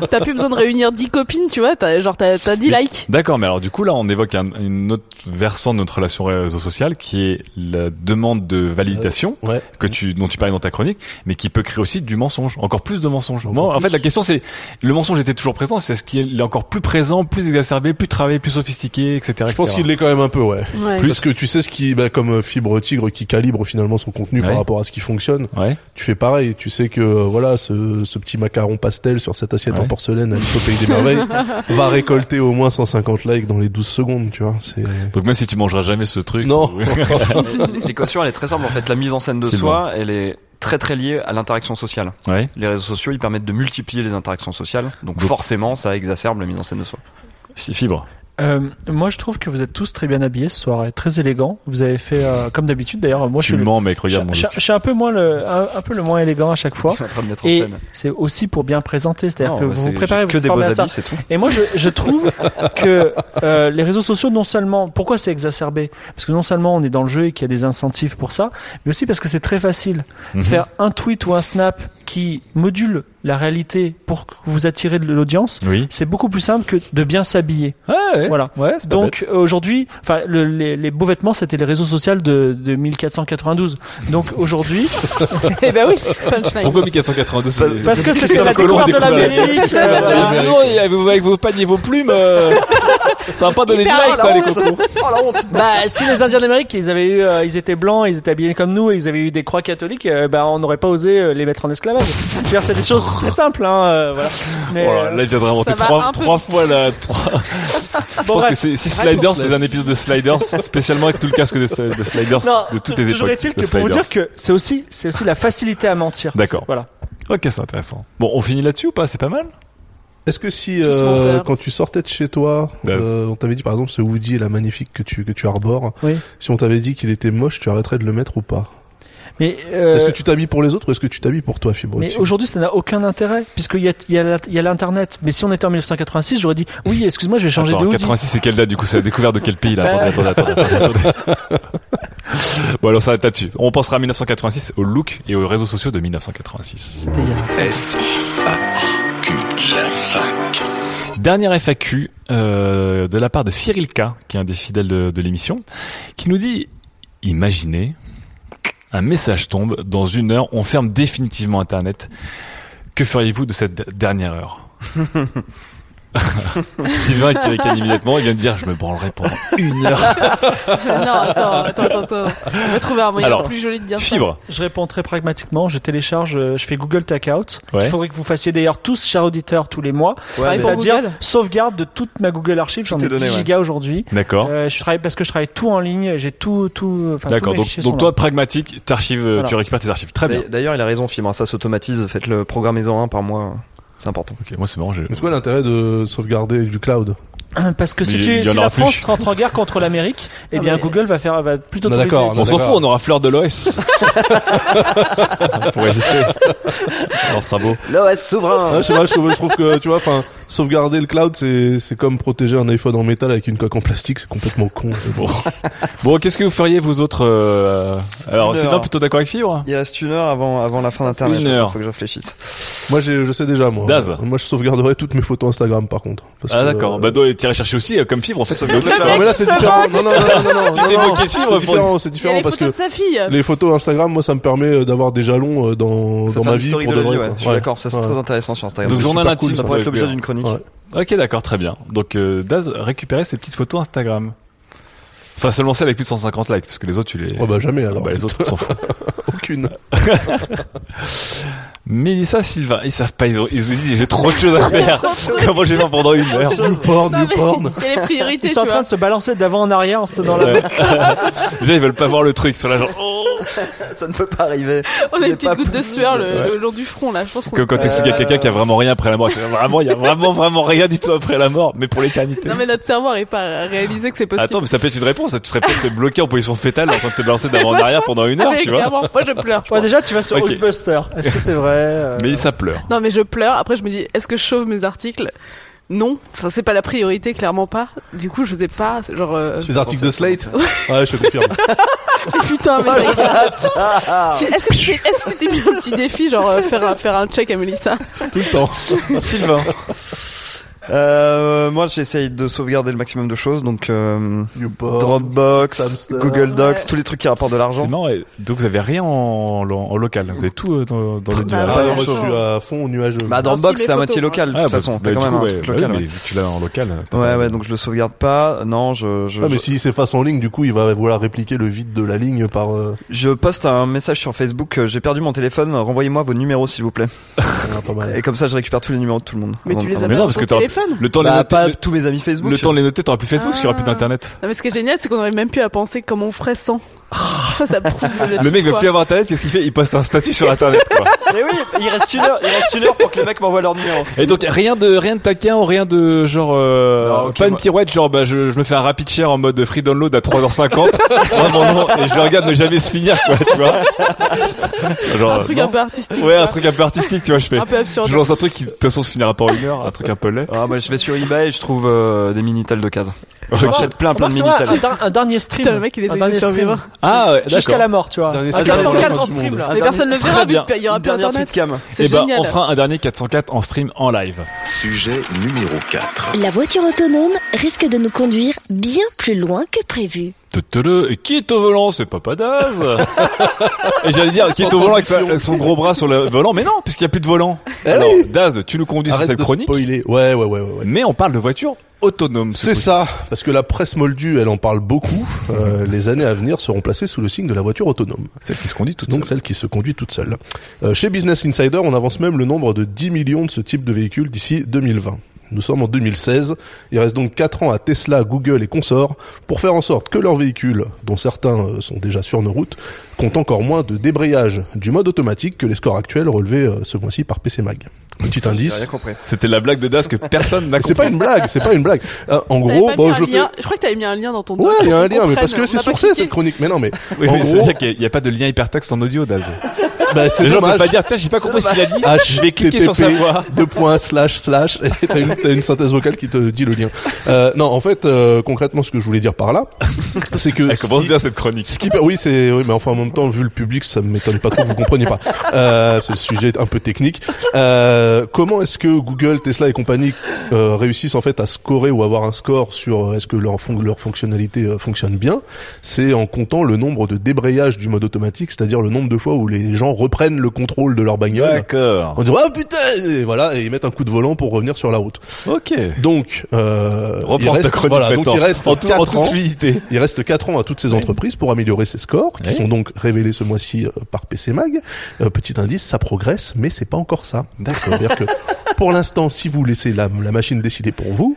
T'as plus besoin de réunir 10 copines, tu vois, t'as, genre, t'as, t'as 10 likes. D'accord, mais alors du coup là on évoque un, une autre versant de notre relation réseau social, qui est la demande de validation Ouais. que tu dont tu parlais dans ta chronique, mais qui peut créer aussi du mensonge, encore plus de mensonges. Moi, en plus. fait, la question c'est le mensonge était toujours présent, c'est est-ce qu'il est encore plus présent, plus exacerbé, plus travaillé, plus sophistiqué, etc. Je pense etc. qu'il l'est quand même un peu, ouais. Ouais. Parce que tu sais ce qui, bah, comme euh, Fibre Tigre qui calibre finalement son contenu Ouais. par rapport à ce qui fonctionne. Ouais. Tu fais pareil. Tu sais que euh, voilà, ce, ce petit macaron pastel sur cette assiette Ouais. en porcelaine au pays des merveilles va récolter au moins 150 likes dans les 12 secondes. Tu vois, c'est Donc même si tu mangeras jamais ce truc. non. L'équation, elle est très simple. En fait, la mise en scène de C'est soi, elle est très très liée à l'interaction sociale. ouais. Les réseaux sociaux, ils permettent de multiplier les interactions sociales. Donc, Donc- forcément, ça exacerbe la mise en scène de soi. Si fibre. Euh, moi, je trouve que vous êtes tous très bien habillés ce soir, et très élégants. Vous avez fait euh, comme d'habitude. D'ailleurs, moi, je suis, le- mens, mec. Regarde mon je, suis un peu moins le, un, un peu le moins élégant à chaque fois. Je suis en train de mettre en Et scène. c'est aussi pour bien présenter, c'est-à-dire que bah, vous vous préparez, vous que des beaux habits, c'est tout. Et moi, je, je trouve que euh, les réseaux sociaux, non seulement, pourquoi c'est exacerbé? Parce que non seulement on est dans le jeu et qu'il y a des incentives pour ça, mais aussi parce que c'est très facile. Mhm. Faire un tweet ou un snap qui module la réalité pour que vous attirer de l'audience, Oui. c'est beaucoup plus simple que de bien s'habiller. Ouais. ouais. Voilà. Ouais. Donc euh, aujourd'hui, enfin le- les, les beaux vêtements, c'était les réseaux sociaux de, de 1492. Donc aujourd'hui, eh ben oui, Punchline. Pourquoi 1492 parce que c'était la découverte de l'Amérique. euh, voilà. Ah, et avec vos, avec vos paniers, vos plumes, euh, ça va pas donner de Hyper like, ça, les cocos. Bah, si les Indiens d'Amérique, ils avaient eu, euh, ils étaient blancs, ils étaient habillés comme nous, et ils avaient eu des croix catholiques, euh, bah, on n'aurait pas osé euh, les mettre en esclavage. C'est des choses très simples, hein, euh, voilà. Mais, Voilà, euh, là, il vient de réinventer ça va trois, peu trois fois la, trois. Je bon, pense que bref. c'est, si Sliders faisait un épisode de Sliders, spécialement avec tout le casque de, de Sliders Non, de toutes les toujours époques. est-il de que pour vous Sliders. dire que c'est aussi, c'est aussi la facilité à mentir. D'accord. Voilà. Ok, c'est intéressant. Bon, on finit là-dessus ou pas? C'est pas mal? Est-ce que si euh, quand tu sortais de chez toi, Ouais. euh, on t'avait dit par exemple ce Woody est la magnifique que tu que tu arbores, Oui. si on t'avait dit qu'il était moche, tu arrêterais de le mettre ou pas? Mais, euh, Est-ce que tu t'habilles pour les autres ou est-ce que tu t'habilles pour toi, Fibre Mais aujourd'hui, ça n'a aucun intérêt, puisqu'il y a, il y a l'internet. Mais si on était en 1986, j'aurais dit, oui, excuse-moi, je vais changer Attends, de hoodie. 86, c'est quelle date, du coup? C'est la découverte de quel pays, là? Attendez, attendez, attendez. Bon, alors, ça va être là-dessus. On pensera à 1986, au look et aux réseaux sociaux de 1986. C'était. Dernière FAQ euh, de la part de Cyril K, qui est un des fidèles de, de l'émission, qui nous dit Imaginez, un message tombe, dans une heure, on ferme définitivement Internet. Que feriez-vous de cette dernière heure? Sylvain qui ricane immédiatement, il vient de dire Je me branlerai pendant une heure. non, attends, attends, attends, attends. On va trouver un moyen Alors, plus joli de dire ça. Fibre. Je réponds très pragmatiquement, je télécharge, euh, je fais Google Takeout. Ouais. Il faudrait que vous fassiez d'ailleurs tous, chers auditeurs, tous les mois. Pour C'est-à-dire sauvegarde de toute ma Google Archive. J'en ai est donné, 10 ouais. gigas aujourd'hui. D'accord. Euh, je travaille parce que je travaille tout en ligne. J'ai tout, tout. D'accord. Donc, toi, là. pragmatique, t'archives, euh, Voilà. tu récupères tes archives. Très bien. D'ailleurs- D'ailleurs, il a raison, Fibre. Ça s'automatise. Faites-le programmez-en un par mois. C'est important. Ok, moi c'est marrant. C'est quoi l'intérêt de sauvegarder du cloud? Parce que si, tu, si la France plus. rentre en guerre contre l'Amérique, eh Ah, bien mais- Google va faire, va plutôt Non, d'accord, On s'en fout, on aura fleur de l'OS. Pour résister. On sera beau. L'OS souverain. Ah, je sais pas, je trouve, je trouve que tu vois, enfin, sauvegarder le cloud, c'est c'est comme protéger un iPhone en métal avec une coque en plastique, c'est complètement con. Bon, bon qu'est-ce que vous feriez vous autres euh, Alors, heure. plutôt d'accord avec Fibre Il reste une heure avant, avant la fin d'Internet. Une heure. Faut que je réfléchisse. Moi, j'ai, je sais déjà, moi. Daz. Moi, je sauvegarderais toutes mes photos Instagram, par contre. Parce Ah que, d'accord. euh, Bah, t'irais chercher aussi euh, comme Fibre en fait. Ça Non, mais là, c'est différent. Non, non, non, non, non. Tu non, t'es non. moqué de Fibre C'est pour- différent, c'est Il y a différent les parce photos que de sa fille. les photos Instagram, moi, ça me permet euh, d'avoir des jalons euh, dans, Ça dans fait ma un vie historique pour de de la vie, vrai. ouais. quoi. Je suis Ouais. d'accord. Ça, c'est Ouais. très intéressant sur Instagram. Donc, C'est journal super intime, cool, Ça ça pourrait être l'objet d'une chronique. Ouais. Ok d'accord, très bien. Donc euh, Daz récupérer ses petites photos Instagram. Enfin seulement celles avec plus de 150 likes parce que les autres tu les. Oh bah jamais Ah alors. bah, les autres on s'en fout. Aucune. Mélissa, Sylvain, ils savent pas, ils ont, ils ont dit j'ai trop de choses à faire. Comment j'ai fait pendant une heure New porn, new mais porn. A les priorités, Ils tu sont en train vois. de se balancer d'avant en arrière en se tenant la main. Déjà ils veulent pas voir le truc sur la genre. oh. Ça ne peut pas arriver. On a une petite goutte de sueur le, le long du front, là. Je pense qu'on Comme quand t'expliques à quelqu'un qu'il y a vraiment rien après la mort, vraiment il y a vraiment vraiment rien du tout après la mort, mais pour l'éternité. Non, mais notre cerveau n'arrive pas à réaliser que c'est possible. Attends, mais ça peut être une réponse. Tu serais peut-être bloqué en position fétale en train de te balancer d'avant en arrière pendant une heure, tu vois. Moi, je pleure. je Ouais, déjà, tu vas sur Ok. Hulkbuster. Est-ce que c'est vrai euh, Mais ça pleure. Non, mais je pleure. Après, je me dis, est-ce que je sauve mes articles? Non. Enfin, c'est pas la priorité, clairement pas. Du coup, je sais pas. Genre. euh, Les articles de Slate? Ouais, je te confirme. Putain, mais Est-ce que tu t'es- est-ce que tu t'es mis un petit défi, genre euh, faire un, faire un check à Melissa Tout le temps. Sylvain. Euh, moi, j'essaye de sauvegarder le maximum de choses, donc euh, Dropbox, Samster. Google Docs, Ouais. tous les trucs qui rapportent de l'argent. C'est marrant. et Donc vous avez rien en, en local. Vous avez tout euh, dans, dans le Bah, nuage. Ah, ouais, moi, je suis à fond nuageux. Bah, Dropbox, si, c'est à moitié local, de Ah, toute bah, façon. bah, T'as quand même coup, un truc bah local. ouais. tu l'as en local. t'as Ouais, ouais, donc je le sauvegarde pas. Non, je, je, Ah, mais je, s'il s'efface en ligne, du coup, il va vouloir répliquer le vide de la ligne par. euh, je poste un message sur Facebook. euh, J'ai perdu mon téléphone. Renvoyez-moi vos numéros, s'il vous plaît. ah, pas mal. Et comme ça, je récupère tous les numéros de tout le monde. Mais tu Avant- les avant- as mais pas non, parce que téléphone Le temps de les noter, pas le, tous mes amis Facebook. le temps de les noter, t'auras plus Facebook, parce qu'il y aura plus Ah. d'internet. Non, mais ce qui est génial, c'est qu'on aurait même plus à penser comment on ferait sans. ça, ça prouve le, mec veut plus avoir internet, qu'est-ce qu'il fait? Il poste un statut sur internet, quoi. Mais oui, il reste une heure, il reste une heure pour que les mecs m'envoient leur numéro. Et donc rien de rien de taquin ou rien de genre euh, Non, pas une moi- pirouette genre bah je, je me fais un rapid share en mode free download à 3h50 vraiment non et je le regarde ne jamais se finir quoi tu vois genre Un truc non. un peu artistique. ouais un truc un peu artistique tu vois je fais Un peu absurde. je lance un truc qui de toute façon se finira pas en une heure un truc un peu laid Ah, bah, je vais sur eBay et je trouve euh, des minitel de cases. Ok. J'achète plein plein de minitel. un, dernier stream. Putain, le mec, il survivre. stream. ah ouais, Jusqu'à la mort, tu vois. Un stream, 404 avant en stream, là. Mais dernier- personne ne le verra, vu qu'il y aura plus internet. et ben génial. on fera un dernier 404 en stream en live Sujet numéro 4. La voiture autonome risque de nous conduire bien plus loin que prévu. Qui est au volant? C'est Papa Daz Et j'allais dire, qui est au volant avec, son gros bras sur le volant Mais non, puisqu'il n'y a plus de volant. Eh Alors. Daz, tu nous conduis Arrête sur cette de chronique. spoiler. Ouais, ouais, ouais, ouais. Mais on parle de voiture autonome. ce C'est ça, parce que la presse moldue, elle en parle beaucoup. Euh, les années à venir seront placées sous le signe de la voiture autonome. Celle qui se conduit toute Donc seule. celle qui se conduit toute seule. Euh, chez Business Insider, on avance même le nombre de 10 millions de ce type de véhicules d'ici 2020. Nous sommes en 2016. Il reste donc 4 ans à Tesla, Google et consorts pour faire en sorte que leurs véhicules, dont certains euh, sont déjà sur nos routes, comptent encore moins de débrayage du mode automatique que les scores actuels relevés euh, ce mois-ci par PC Mag. Petit J'ai indice. rien compris. C'était la blague de Daz que personne n'a C'est compris. pas une blague, c'est pas une blague. Euh, en gros, bon, je le fais. Je crois que t'avais mis un lien dans ton. Ouais, il y a un lien, mais parce que c'est sourcé cette chronique. Mais non, mais Oui, en mais gros, c'est-à-dire qu'il n'y a pas de lien hypertexte en audio, Daz. bah, c'est Les gens peuvent pas dire, tiens, j'ai pas compris ce qu'il a dit. Je vais cliquer sur sa voix. Deux points slash slash. Et t'as une, synthèse vocale qui te dit le lien. Euh, non, en fait, euh, concrètement, ce que je voulais dire par là, c'est que Elle ce commence qui- bien cette chronique. ce qui, oui, c'est, oui, mais enfin, en même temps, vu le public, ça m'étonne pas trop que vous compreniez pas. Euh, c'est sujet un peu technique. Euh, comment est-ce que Google, Tesla et compagnie euh, réussissent en fait à scorer ou avoir un score sur euh, est-ce que leur, fon- leur fonctionnalité euh, fonctionne bien? C'est en comptant le nombre de débrayages du mode automatique, c'est-à-dire le nombre de fois où les gens reprennent le contrôle de leur bagnole. D'accord. On dit ah putain et voilà et ils mettent un coup de volant pour revenir sur la route. Ok. Donc euh, il ta reste, chronique voilà donc il reste en, tout- quatre en toute ans. fluidité. Il reste 4 ans à toutes ces entreprises pour améliorer ces scores, qui sont donc révélés ce mois-ci euh, par PC Mag. Euh, petit indice, ça progresse, mais c'est pas encore ça. D'accord. C'est-à-dire que pour l'instant, si vous laissez la, la machine décider pour vous,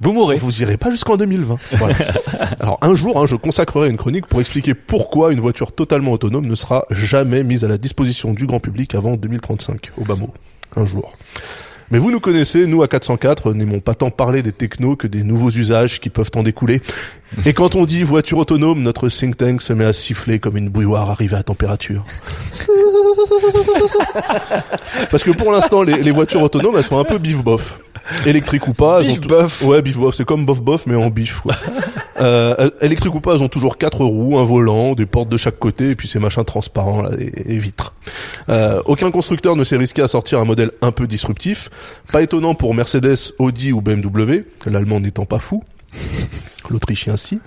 Vous mourrez. vous irez pas jusqu'en 2020. Voilà. Alors un jour, hein, je consacrerai une chronique pour expliquer pourquoi une voiture totalement autonome ne sera jamais mise à la disposition du grand public avant 2035, au bas mot. Un jour. Mais vous nous connaissez, nous à 404 n'aimons pas tant parler des technos que des nouveaux usages qui peuvent en découler. Et quand on dit voiture autonome, notre think tank se met à siffler comme une bouilloire arrivée à température. Parce que pour l'instant, les, les voitures autonomes, elles sont un peu bif-bof. Électriques ou pas, Bif bof. Ouais, bif bof, c'est comme bof bof mais en bif. Quoi. euh, électriques ou pas, elles ont toujours quatre roues, un volant, des portes de chaque côté et puis ces machins transparents là, et, et vitres. Euh, aucun constructeur ne s'est risqué à sortir un modèle un peu disruptif. Pas étonnant pour Mercedes, Audi ou BMW, l'allemand n'étant pas fou. L'Autrichien si.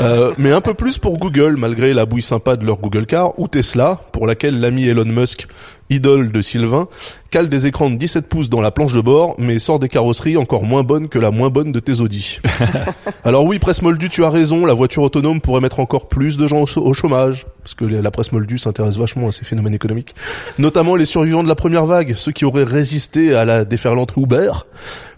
Euh, mais un peu plus pour Google, malgré la bouille sympa de leur Google Car, ou Tesla, pour laquelle l'ami Elon Musk, idole de Sylvain, cale des écrans de 17 pouces dans la planche de bord, mais sort des carrosseries encore moins bonnes que la moins bonne de tes Audi. Alors oui, presse Moldu, tu as raison, la voiture autonome pourrait mettre encore plus de gens au, chômage, parce que la presse Moldu s'intéresse vachement à ces phénomènes économiques, notamment les survivants de la première vague, ceux qui auraient résisté à la déferlante Uber.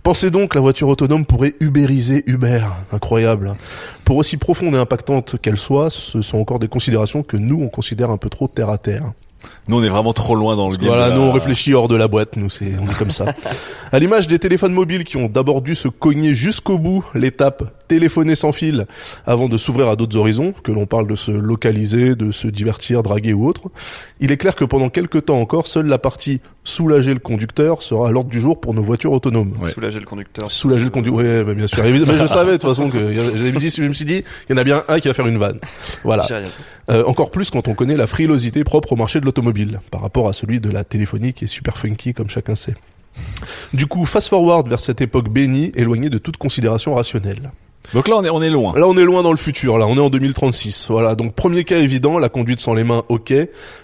Pensez donc, la voiture autonome pourrait ubériser Uber. Incroyable. hein. Pour aussi profonde et impactante qu'elle soit, ce sont encore des considérations que nous, on considère un peu trop terre à terre. Nous, on est vraiment trop loin dans le game. Voilà, nous on réfléchit hors de la boîte, nous c'est on est comme ça. À l'image des téléphones mobiles qui ont d'abord dû se cogner jusqu'au bout l'étape téléphoner sans fil avant de s'ouvrir à d'autres horizons, que l'on parle de se localiser, de se divertir, draguer ou autre. Il est clair que pendant quelques temps encore, seule la partie soulager le conducteur sera à l'ordre du jour pour nos voitures autonomes. Ouais. Soulager le conducteur. Soulager le conducteur, ouais, bah, bien sûr. Mais je savais de toute façon que je me suis dit, il y en a bien un qui va faire une vanne. Voilà. Euh, encore plus quand on connaît la frilosité propre au marché de l'automobile, par rapport à celui de la téléphonie qui est super funky comme chacun sait. Du coup, fast forward vers cette époque bénie, éloignée de toute considération rationnelle. Donc là, on est, on est loin. Là, on est loin dans le futur. Là, on est en 2036. Voilà. Donc, premier cas évident, la conduite sans les mains, ok,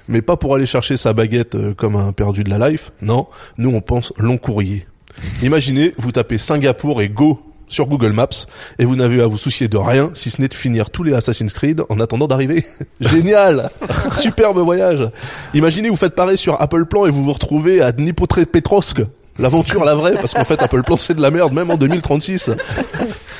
mais pas pour aller chercher sa baguette euh, comme un perdu de la life. Non, nous, on pense long courrier. Imaginez, vous tapez Singapour et Go sur Google Maps et vous n'avez à vous soucier de rien si ce n'est de finir tous les Assassin's Creed en attendant d'arriver. Génial Superbe voyage Imaginez, vous faites pareil sur Apple Plan et vous vous retrouvez à Dnipropetrovsk. L'aventure, la vraie, parce qu'en fait, Apple Plan, c'est de la merde, même en 2036.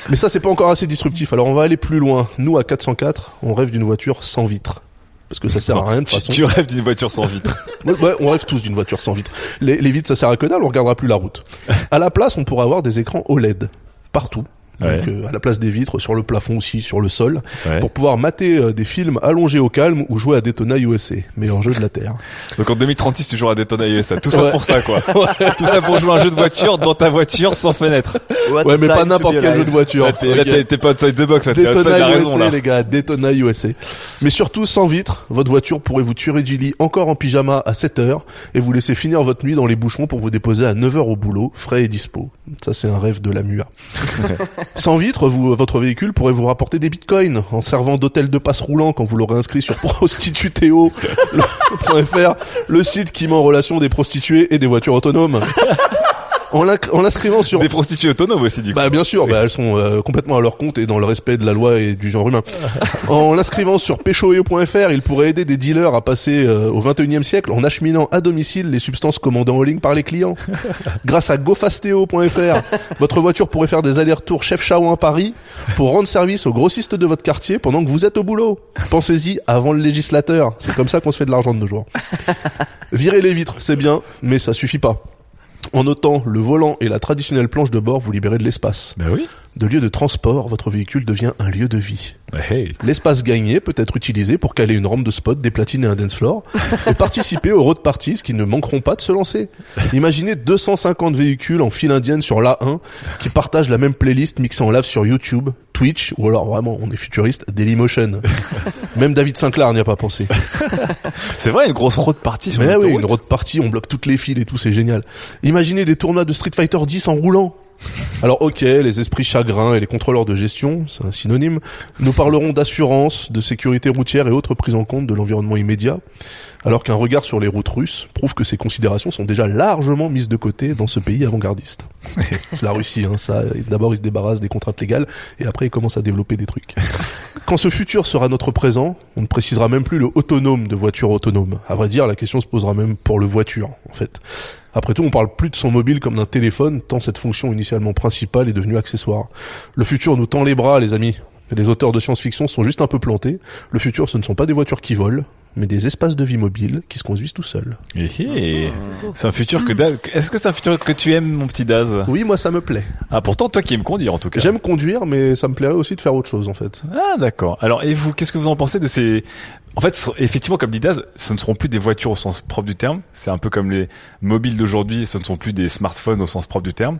Mais ça, c'est pas encore assez disruptif. Alors, on va aller plus loin. Nous, à 404, on rêve d'une voiture sans vitre. Parce que ça sert à rien de toute façon. tu rêves d'une voiture sans vitre. Ouais, ouais, on rêve tous d'une voiture sans vitre. Les, les vitres, ça sert à que dalle, on regardera plus la route. À la place, on pourra avoir des écrans OLED partout. Ouais. Donc, euh, à la place des vitres, sur le plafond aussi, sur le sol, Ouais. pour pouvoir mater euh, des films allongés au calme ou jouer à Daytona USA, meilleur jeu de la Terre. Donc en 2036, tu joueras à Daytona USA. Tout ça Ouais. pour ça, quoi. Tout ça pour jouer à un jeu de voiture dans ta voiture sans fenêtre. Ouais, mais pas n'importe quel jeu de voiture. Là, t'es, là, Ok. t'es, t'es pas outside the box, là. T'es outside Daytona la USA, raison, là. les gars, Daytona USA. Mais surtout, sans vitre, votre voiture pourrait vous tuer du lit encore en pyjama à 7 heures et vous laisser finir votre nuit dans les bouchons pour vous déposer à 9 heures au boulot, frais et dispo. Ça, c'est un rêve de la MUA. sans vitre, vous, votre véhicule pourrait vous rapporter des bitcoins en servant d'hôtel de passe roulant quand vous l'aurez inscrit sur prostituteo.fr, le site qui met en relation des prostituées et des voitures autonomes. En l'inscrivant sur Des prostituées autonomes aussi, du coup. bah bien sûr, bah, elles sont euh, complètement à leur compte et dans le respect de la loi et du genre humain. en l'inscrivant sur péchoeo.fr, il pourrait aider des dealers à passer euh, au 21e siècle en acheminant à domicile les substances commandées en ligne par les clients. Grâce à gofasteo.fr, votre voiture pourrait faire des allers-retours chef à Paris pour rendre service aux grossistes de votre quartier pendant que vous êtes au boulot. Pensez-y avant le législateur. C'est comme ça qu'on se fait de l'argent de nos jours. Virer les vitres, c'est bien, mais ça suffit pas. En notant le volant et la traditionnelle planche de bord, vous libérez de l'espace. Bah oui. De lieu de transport, votre véhicule devient un lieu de vie. Bah hey. L'espace gagné peut être utilisé pour caler une rampe de spot, des platines et un dance floor, et participer aux road parties qui ne manqueront pas de se lancer. Imaginez 250 véhicules en file indienne sur l'A1 qui partagent la même playlist mixée en live sur YouTube, Twitch, ou alors vraiment, on est futuriste, Dailymotion. Même David Sinclair n'y a pas pensé. C'est vrai, une grosse road party sur Mais oui, une road party, on bloque toutes les files et tout, c'est génial. Imaginez des tournois de Street Fighter 10 en roulant. Alors ok, les esprits chagrins et les contrôleurs de gestion, c'est un synonyme, nous parlerons d'assurance, de sécurité routière et autres prises en compte de l'environnement immédiat, alors qu'un regard sur les routes russes prouve que ces considérations sont déjà largement mises de côté dans ce pays avant-gardiste. La Russie, hein, ça. D'abord, ils se débarrassent des contraintes légales et après, ils commencent à développer des trucs. Quand ce futur sera notre présent, on ne précisera même plus le autonome de voiture autonome. À vrai dire, la question se posera même pour le voiture, en fait. Après tout, on parle plus de son mobile comme d'un téléphone, tant cette fonction initialement principale est devenue accessoire. Le futur nous tend les bras, les amis. Les auteurs de science-fiction sont juste un peu plantés. Le futur, ce ne sont pas des voitures qui volent, mais des espaces de vie mobiles qui se conduisent tout seuls. Eh, eh. C'est un futur que Daz... Est-ce que c'est un futur que tu aimes, mon petit Daz? Oui, moi, ça me plaît. Ah, pourtant, toi qui aimes conduire, en tout cas. J'aime conduire, mais ça me plairait aussi de faire autre chose, en fait. Ah, d'accord. Alors, et vous, qu'est-ce que vous en pensez de ces... En fait, effectivement, comme dit Daz, ce ne seront plus des voitures au sens propre du terme. C'est un peu comme les mobiles d'aujourd'hui, ce ne sont plus des smartphones au sens propre du terme.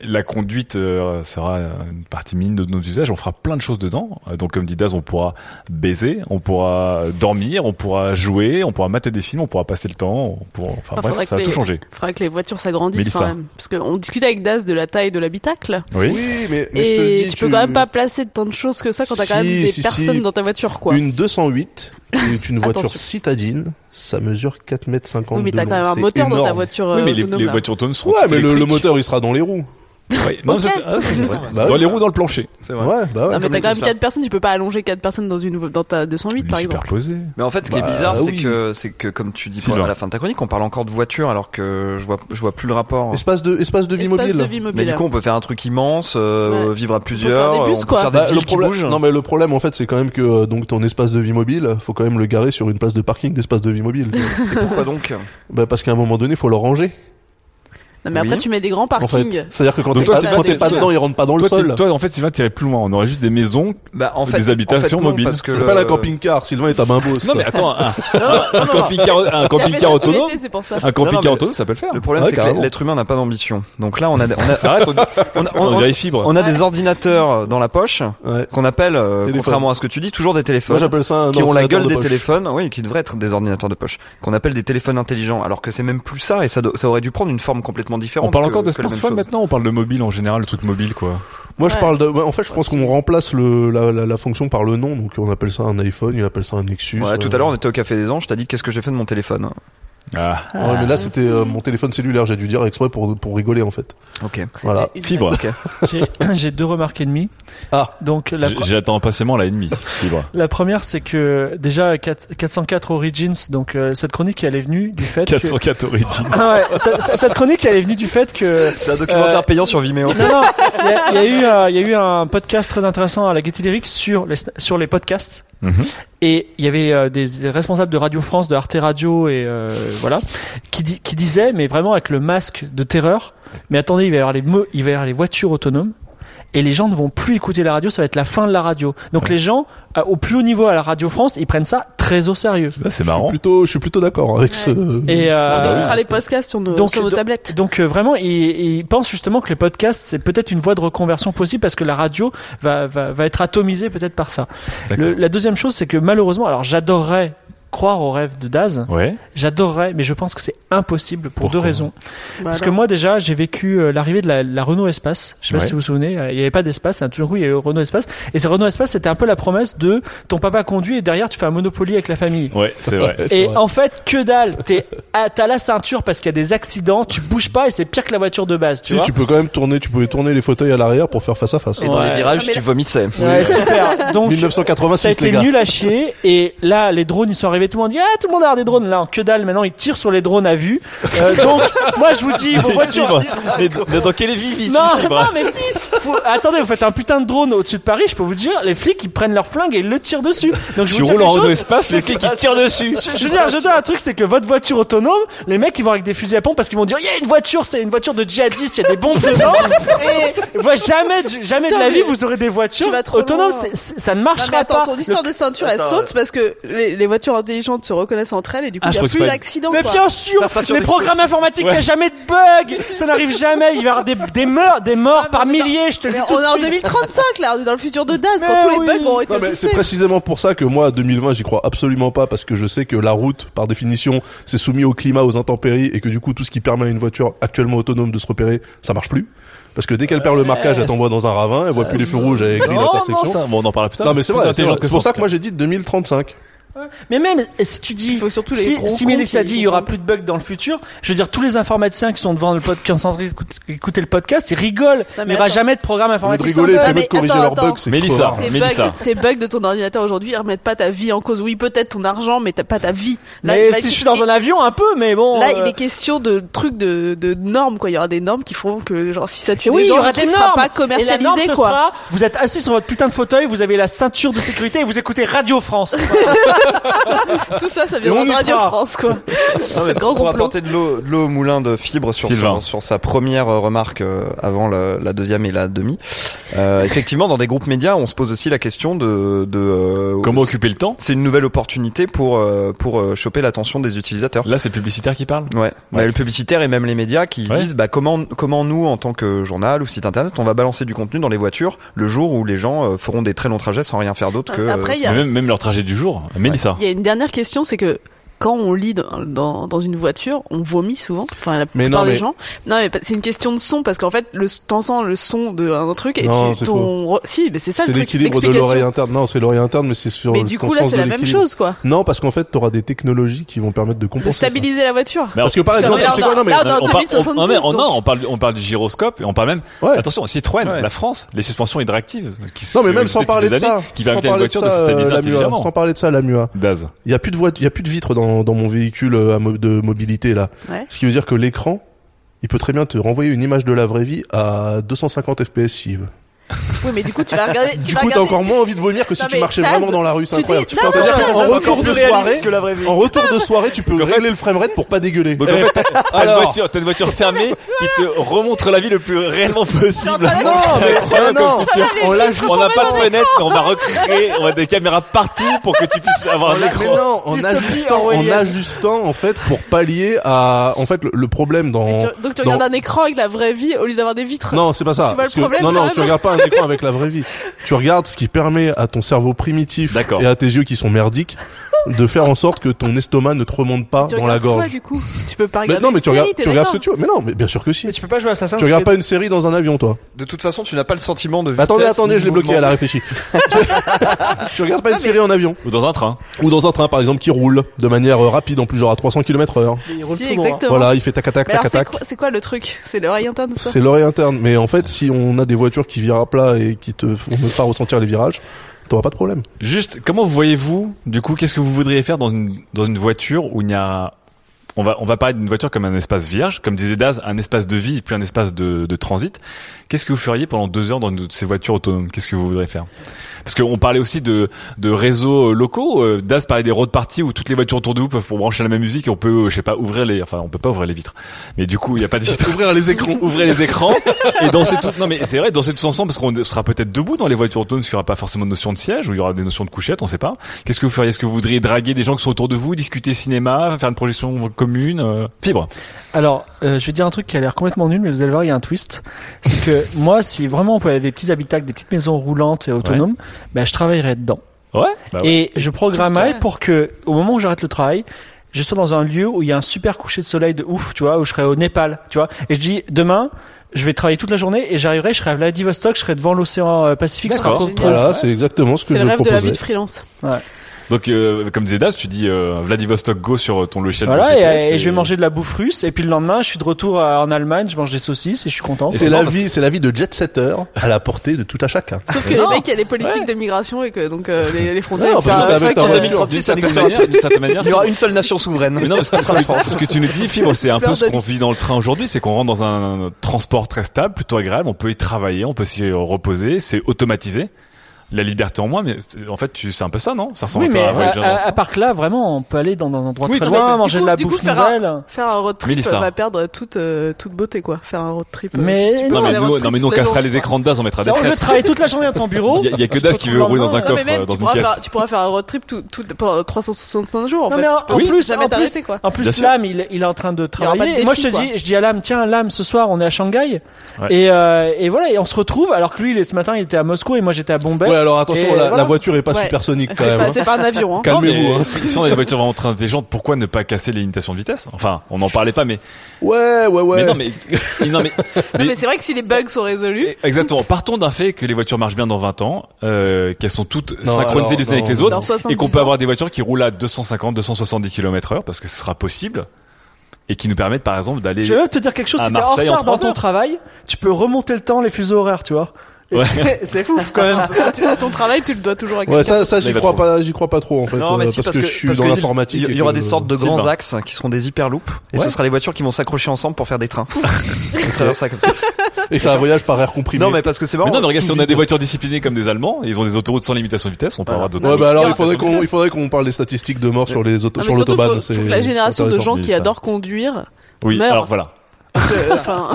La conduite euh, sera une partie minime de nos usages. On fera plein de choses dedans. Euh, Donc, comme dit Daz, on pourra baiser, on pourra dormir, on pourra jouer, on pourra mater des films, on pourra passer le temps. On pourra... Enfin, Enfin, bref, ça va que tout les- changer. Faudrait que les voitures s'agrandissent quand même. Parce qu'on discutait avec Daz de la taille de l'habitacle. Oui. mais, mais je te Et dis, tu peux quand même pas placer tant de choses que ça quand t'as quand même des si, personnes si. dans ta voiture, quoi. Une 208 est une voiture citadine. Ça mesure 4 mètres 50 Oui, mais t'as quand même un moteur dans ta voiture Oui, euh, mais les, autonome. les voitures autonomes seront Ouais, mais le, le moteur, il sera dans les roues. Ouais. Non, ça, c'est ah, ça, c'est vrai. Bah dans les roues, dans le plancher. C'est vrai. Ouais, bah ouais. Non, mais t'as quand même Tesla. 4 personnes, tu peux pas allonger 4 personnes dans une dans ta 208 par exemple. Superposé. Mais en fait, ce qui Bah, est bizarre, c'est oui. que, c'est que, comme tu dis Sylvain. à la fin de ta chronique, on parle encore de voiture, alors que je vois, je vois plus le rapport. Espace de, espace de vie Espace mobile. de vie mobile. Mais du coup, on peut faire un truc immense, euh, Ouais. vivre à faire plusieurs, des bus, on peut quoi. faire des Bah, le qui problème, bougent. non mais le problème en fait c'est quand même que euh, donc ton espace de vie mobile, faut quand même le garer sur une place de parking d'espace de vie mobile. Et pourquoi donc? Bah parce qu'à un moment donné, faut le ranger. Non, mais après, Oui. tu mets des grands En parkings. fait, c'est-à-dire que quand t'es toi, pas, c'est quand pas- t'es pas c'est- dedans, il rentre pas dans le sol. toi, en fait, Sylvain, t'irais plus loin. On aurait juste des maisons. Bah, en Des fait, habitations en fait, non, mobiles. Parce que Ça s'appelle un camping-car. Sylvain est à main Non, mais attends, un, un camping-car, un autonome. l'été, c'est pour ça. Un Non, non, camping-car autonome, ça peut le faire. Le problème, Ouais, c'est que l'être humain n'a pas d'ambition. Donc là, on a, on a, Arrête, on, on a, on on- dirait fibre. on a des ordinateurs dans la poche qu'on appelle, euh, contrairement à ce que tu dis, toujours des téléphones. Moi j'appelle ça un qui ont la gueule de des poche. téléphones, oui, qui devraient être des ordinateurs de poche, qu'on appelle des téléphones intelligents, alors que c'est même plus ça, et ça aurait dû prendre une forme complètement complètement différentes. On parle que- encore de smartphone maintenant, on parle de mobile en général, le truc mobile quoi. Moi, je parle de. en fait, je pense qu'on remplace le la, la, la fonction par le nom. Donc, on appelle ça un iPhone, il appelle ça un Nexus. Ouais, tout euh, à l'heure, on était au Café des Anges, t'as dit qu'est-ce que j'ai fait de mon téléphone. Ah, Ouais, mais là, c'était euh, mon téléphone cellulaire. J'ai dû dire exprès pour pour rigoler en fait. Ok. Voilà. Une fibre. J'ai- J'ai deux remarques et demie. Ah. Donc la, J- pre- J'attends impatiemment la ennemie. Fibre. la première, c'est que déjà 4- 404 Origins, donc euh, cette chronique, elle est venue du fait que 404 Origins. Ah ouais, cette- cette chronique, elle est venue du fait que C'est un documentaire Euh, payant sur Vimeo. Non, non, il y a, il y a eu, euh, il y a eu un podcast très intéressant à la Gaieté Lyrique sur les, sur les podcasts. Mhm. Et il y avait euh, des, responsables de Radio France, de Arte Radio et euh, voilà, qui, di- qui disaient, mais vraiment avec le masque de terreur, mais attendez, il va y avoir les, il va y avoir les voitures autonomes. Et les gens ne vont plus écouter la radio, ça va être la fin de la radio. Donc les gens, euh, au plus haut niveau à la Radio France, ils prennent ça très au sérieux. Là, c'est Je suis marrant. plutôt, je suis plutôt d'accord avec ce. Et, euh, On écoutera les podcasts sur nos, donc- sur nos donc- tablettes. Donc euh, vraiment, ils il pensent justement que les podcasts c'est peut-être une voie de reconversion possible parce que la radio va va, va être atomisée peut-être par ça. Le- la deuxième chose, c'est que malheureusement, alors j'adorerais croire au rêve de Daz, Ouais. j'adorerais, mais je pense que c'est impossible pour Pourquoi deux raisons. Bah Parce que moi déjà, j'ai vécu euh, l'arrivée de la, la Renault Espace. Je sais pas Ouais. si vous vous souvenez, euh, il n'y avait pas d'espace. Hein, tout d'un coup, il y a eu Renault Espace. Et ce Renault Espace, c'était un peu la promesse de ton papa conduit et derrière tu fais un Monopoly avec la famille. Ouais, c'est vrai. Et vrai. en fait, que dalle. T'es, t'as la ceinture parce qu'il y a des accidents, tu bouges pas et c'est pire que la voiture de base, tu Si, vois. tu peux quand même tourner, tu pouvais tourner les fauteuils à l'arrière pour faire face à face. Et dans les virages, Ah, tu vomissais. Ouais, super. Donc, ça a 1986 été les gars. nul à chier. Et là, les drones, ils sont arrivés. Tout le monde dit, ah, tout le monde a des drones. Là, en que dalle. Maintenant, ils tirent sur les drones à vue. Euh, donc, moi, je vous dis, vos voitures. Mais, mais dans quelle vie Non, non, mais si. Faut- Attendez, vous faites un putain de drone au-dessus de Paris. Je peux vous dire, les flics, ils prennent leur flingue et ils le tirent dessus. Donc, je Tu vous dis roules en. Espace, les flics qui tirent dessus. Je, je veux dire, je dire un truc, c'est que votre voiture autonome, les mecs ils vont avec des fusils à pompe parce qu'ils vont dire, il y a une voiture, c'est une voiture de djihadistes, il y a des bombes dedans. et voilà, jamais, de- jamais de la vie vous aurez des voitures autonomes. ça ne marchera attends, pas. ton histoire de ceinture, elle saute parce que les voitures intelligentes se reconnaissent entre elles et du coup, Ah, il n'y a plus tu d'accidents. Mais quoi. bien sûr, Ça les programmes informatiques, il n'y a jamais de bug. Ça n'arrive jamais. Il va y avoir des, des morts, des morts par milliers, je te le dis on est en de suite. 2035 là, on est dans le futur de Daz quand tous les bugs vont être Non, mais c'est précisément pour ça que moi, 2020, j'y crois absolument pas parce que je sais que la route, par définition, c'est soumis au climat, aux intempéries et que du coup, tout ce qui permet à une voiture actuellement autonome de se repérer, ça marche plus. Parce que dès qu'elle perd le marquage, elle t'envoie dans un ravin, elle voit plus les feux rouges avec grille Non, non, d'intersection. ça, bon, on en parlera plus tard. Non, mais c'est vrai. C'est pour ça que moi j'ai dit 2035. Mais même si tu dis, Il faut surtout les si, gros si Mélissa dit il y aura plus de bugs dans le futur, je veux dire tous les informaticiens qui sont devant le podcast, qui sont en train d'écouter écouter le podcast, ils rigolent. il n'y aura attends. jamais de programme lieu de informatique. rigoler, mais de corriger attends, leurs attends. bugs, c'est Mélissa. Tes Mélissa. bugs, tes bugs de ton ordinateur aujourd'hui, ils remettent pas ta vie en cause. Oui, peut-être ton argent, mais t'as pas ta vie. Là, Mais là, si je suis dans un avion, un peu, mais bon. Là, euh, il est question de trucs de, de normes, quoi. Il y aura des normes qui feront que, genre, si ça tue oui, des il y gens, aura des normes. pas Et la commercialisé, norme, ce quoi. sera, vous êtes assis sur votre putain de fauteuil, vous avez la ceinture de sécurité et vous écoutez Radio France. Tout ça, ça vient de Radio sera. France, quoi. Non, mais C'est le grand pour complot. apporter de l'eau, de l'eau au moulin de fibre sur, sur, sur sa première euh, remarque euh, avant la, la deuxième et la demi. Euh, effectivement, dans des groupes médias, on se pose aussi la question de, de euh, Comment occuper le temps C'est une nouvelle opportunité pour euh, pour choper l'attention des utilisateurs. Là, c'est le publicitaire qui parle. Ouais. Bah, le publicitaire et même les médias qui se Ouais. disent bah comment comment nous en tant que journal ou site internet on va balancer du contenu dans les voitures le jour où les gens euh, feront des très longs trajets sans rien faire d'autre que Après, euh, il y a- Même, même leur trajet du jour. Il y a une dernière question, c'est que quand on lit dans, dans, dans une voiture, on vomit souvent. Enfin, la Mais plupart non, des mais- gens. Non, mais c'est une question de son parce qu'en fait, le t'entends le son d'un truc et Non, tu c'est ton si, mais c'est ça C'est le truc. l'équilibre de l'oreille interne. Non, c'est l'oreille interne, mais c'est sur Mais du coup, là, c'est de la même chose, quoi. Non, parce qu'en fait, t'auras des technologies qui vont permettre de De compenser ça. stabiliser la voiture. Mais Parce que par exemple, c'est on quoi a- Non, mais on parle, on, 2070, on- non, on parle, on parle du gyroscope et on parle même. Ouais. Attention, Citroën, Ouais. la France, les suspensions hydractives. Qui, Non, mais même sans parler de ça, qui permettent à une de voiture de, se euh, stabiliser intelligemment. sans parler de ça, la MUA. Daz. Il y a plus de voiture, il y a plus de vitres dans, dans mon véhicule euh, à mo- de mobilité là. Ouais. Ce qui veut dire que l'écran, il peut très bien te renvoyer une image de la vraie vie à 250 FPS s'il veut. Oui, mais du coup, tu vas regarder. tu Du vas coup, t'as regarder- encore moins envie de vomir que si Non, tu mais marchais Taz, vraiment dans la rue, c'est tu incroyable. dis- non, C'est-à-dire non, qu'en non, retour de soirée, que la vraie vie. en retour de soirée, tu peux régler le framerate pour pas dégueuler. Donc en fait, t'as t'as une Alors. voiture, t'as une voiture fermée qui te remontre la vie le plus réellement possible. Non, Non, mais incroyable non, comme futur. on l'ajoute. On n'a pas de fenêtre, mais on va recréer, on a des caméras partout pour que tu puisses avoir un Mais écran. non, en Dystopie ajustant, en orwellienne. ajustant en fait pour pallier à en fait le, le problème dans. Tu- Donc tu dans- regardes un écran avec la vraie vie au lieu d'avoir des vitres. Non, c'est pas ça. Tu vois le Parce que- problème, non, quand non, même tu regardes pas un écran avec la vraie vie. Tu regardes ce qui permet à ton cerveau primitif D'accord. et à tes yeux qui sont merdiques de faire en sorte que ton estomac ne te remonte pas Tu dans la quoi, gorge. du coup Tu peux pas Mais regarder non, mais une tu regardes, tu regardes ce que tu veux. Mais non, mais bien sûr que si. Mais tu peux pas jouer à Assassin's Tu regardes pas une série dans un avion, toi. De toute façon, tu n'as pas le sentiment de Bah, attendez, attendez, je l'ai bloqué, elle a réfléchi. tu regardes pas une série en avion. Ou dans un train. Ou dans un train, par exemple, qui roule de manière euh, rapide, en plus, genre à 300 km heure. Il roule Si, tout droit. exactement. Voilà, il fait tac tac Mais tac c'est tac. quoi, c'est quoi le truc C'est l'oreille interne, ça C'est l'oreille interne. Mais en fait, si on a des voitures qui virent à plat et qui te font ne pas ressentir les virages, t'auras pas de problème. Juste, comment voyez-vous, du coup, qu'est-ce que vous voudriez faire dans une, dans une voiture où il y a, on va, on va parler d'une voiture comme un espace vierge, comme disait Daz, un espace de vie et puis un espace de, de transit. Qu'est-ce que vous feriez pendant deux heures dans une de ces voitures autonomes? Qu'est-ce que vous voudriez faire? Parce qu'on parlait aussi de, de réseaux euh, locaux. Euh, Daz parlait des road parties où toutes les voitures autour de vous peuvent pour brancher la même musique et on peut, euh, je sais pas, ouvrir les, enfin, on peut pas ouvrir les vitres. Mais du coup, il y a pas de vitres. Ouvrir les écrans. Ouvrez les écrans et danser tout. Non mais c'est vrai, danser tous ensemble parce qu'on sera peut-être debout dans les voitures autonomes, parce qu'il y aura pas forcément de notion de siège ou il y aura des notions de couchette, on sait pas. Qu'est-ce que vous feriez? Est-ce que vous voudriez draguer des gens qui sont autour de vous, discuter cinéma, faire une projection commune, euh, fibre? Alors, euh, je vais dire un truc qui a l'air complètement nul, mais vous allez voir, il y a un twist. C'est que moi, si vraiment on peut avoir des petits habitacles, des petites maisons roulantes et autonomes, ben, je travaillerais dedans. Ouais. Bah ouais. Et je programmerais pour que, au moment où j'arrête le travail, je sois dans un lieu où il y a un super coucher de soleil de ouf, tu vois, où je serais au Népal, tu vois. Et je dis, demain, je vais travailler toute la journée et j'arriverai, je serai à Vladivostok, je serai devant l'océan euh, Pacifique. ce sera D'accord. trop- trop Voilà, c'est exactement ce que C'est je le rêve de la vie proposais. de freelance. Donc euh, comme disait Daz, tu dis euh, Vladivostok Go sur ton logiciel. de Voilà, GPS et, et je vais manger de la bouffe russe, et puis le lendemain, je suis de retour à- en Allemagne, je mange des saucisses et je suis content. C'est la vie, c'est la vie de jet setter à la portée de tout à chacun. Sauf que les mecs, il y a des politiques de migration et que donc euh, les, les frontières. Non, euh, euh. 2036, D'une ça certaine manière, d'une certaine manière. Il y aura une seule nation souveraine. Mais non, parce que ce que, tu nous dis, Fibre, c'est un peu ce qu'on vit dans le train aujourd'hui, c'est qu'on rentre dans un transport très stable, plutôt agréable, on peut y travailler, on peut s'y reposer, c'est automatisé. La liberté en moins, mais en fait, tu, c'est un peu ça, non? Ça ressemble Oui, un mais à, à, à, à part que là, vraiment, on peut aller dans un endroit Oui, très loin, manger de la du coup, bouffe faire un- nouvelle. Faire un road trip Mélissa. va perdre toute euh, toute beauté quoi. Faire un road trip. euh, Mais non, mais nous, non, mais nous, on cassera les écrans de Daz, on mettra des fenêtres. travailler toute la journée à ton bureau. Il y a, que Daz qui veut rouler le dans un coffre, même, euh, dans tu une pourras, caisse. faire, tu pourras faire un road trip tout, tout, pendant 365 jours en Non, fait. mais en, plus, jamais en plus, quoi. en plus, Bien sûr. Lam, il, est en train de travailler. Et moi, je te dis, je dis à Lam, tiens, Lam, ce soir, on est à Shanghai. Ouais. Et, euh, et voilà, et on se retrouve, alors que lui, ce matin, il était à Moscou et moi, j'étais à Bombay. Ouais, alors attention, la, voilà. la voiture est pas Ouais. supersonique quand C'est même. pas, hein. c'est pas un avion. Hein. Calmez-vous. hein. si, si on a des voitures vraiment très intelligentes, pourquoi ne pas casser les limitations de vitesse? Enfin, on n'en parlait pas, mais, Ouais, ouais, ouais. mais non, mais, non, mais, Non, mais- mais c'est vrai que si les bugs sont résolus, exactement. Partons d'un fait que les voitures marchent bien dans 20 ans, euh, qu'elles sont toutes Non, synchronisées alors, les unes avec les autres, 70 et qu'on peut avoir des voitures qui roulent à 250, 270 km heure, parce que ce sera possible, et qui nous permettent, par exemple, d'aller. Je vais même te dire quelque chose, à si t'es en Marseille en retard dans 30 ton travail, tu peux remonter le temps, les fuseaux horaires, tu vois. Ouais. c'est fou, quand même. tu- ton travail, tu le dois toujours à Ouais, quelqu'un. ça, ça, Là, j'y crois pas, j'y crois pas trop en fait, Non, mais euh, si, parce, que, je suis dans que l'informatique. Il y aura des sortes de grands axes qui seront des hyperloops, et Ouais. ce sera les voitures qui vont s'accrocher ensemble pour faire des trains. On traverse ça comme ça. Et c'est un voyage par air comprimé. Non, mais parce que c'est Mais marrant. non, mais regarde, si on a des voitures disciplinées comme des Allemands, ils ont des autoroutes sans limitation de vitesse, on avoir d'autres. Ouais, mais bah alors il faudrait qu'on, il faudrait qu'on parle des statistiques de morts sur les autos, sur mais l'autobahn. la génération de gens qui ça. adorent conduire. Oui, alors voilà. Enfin,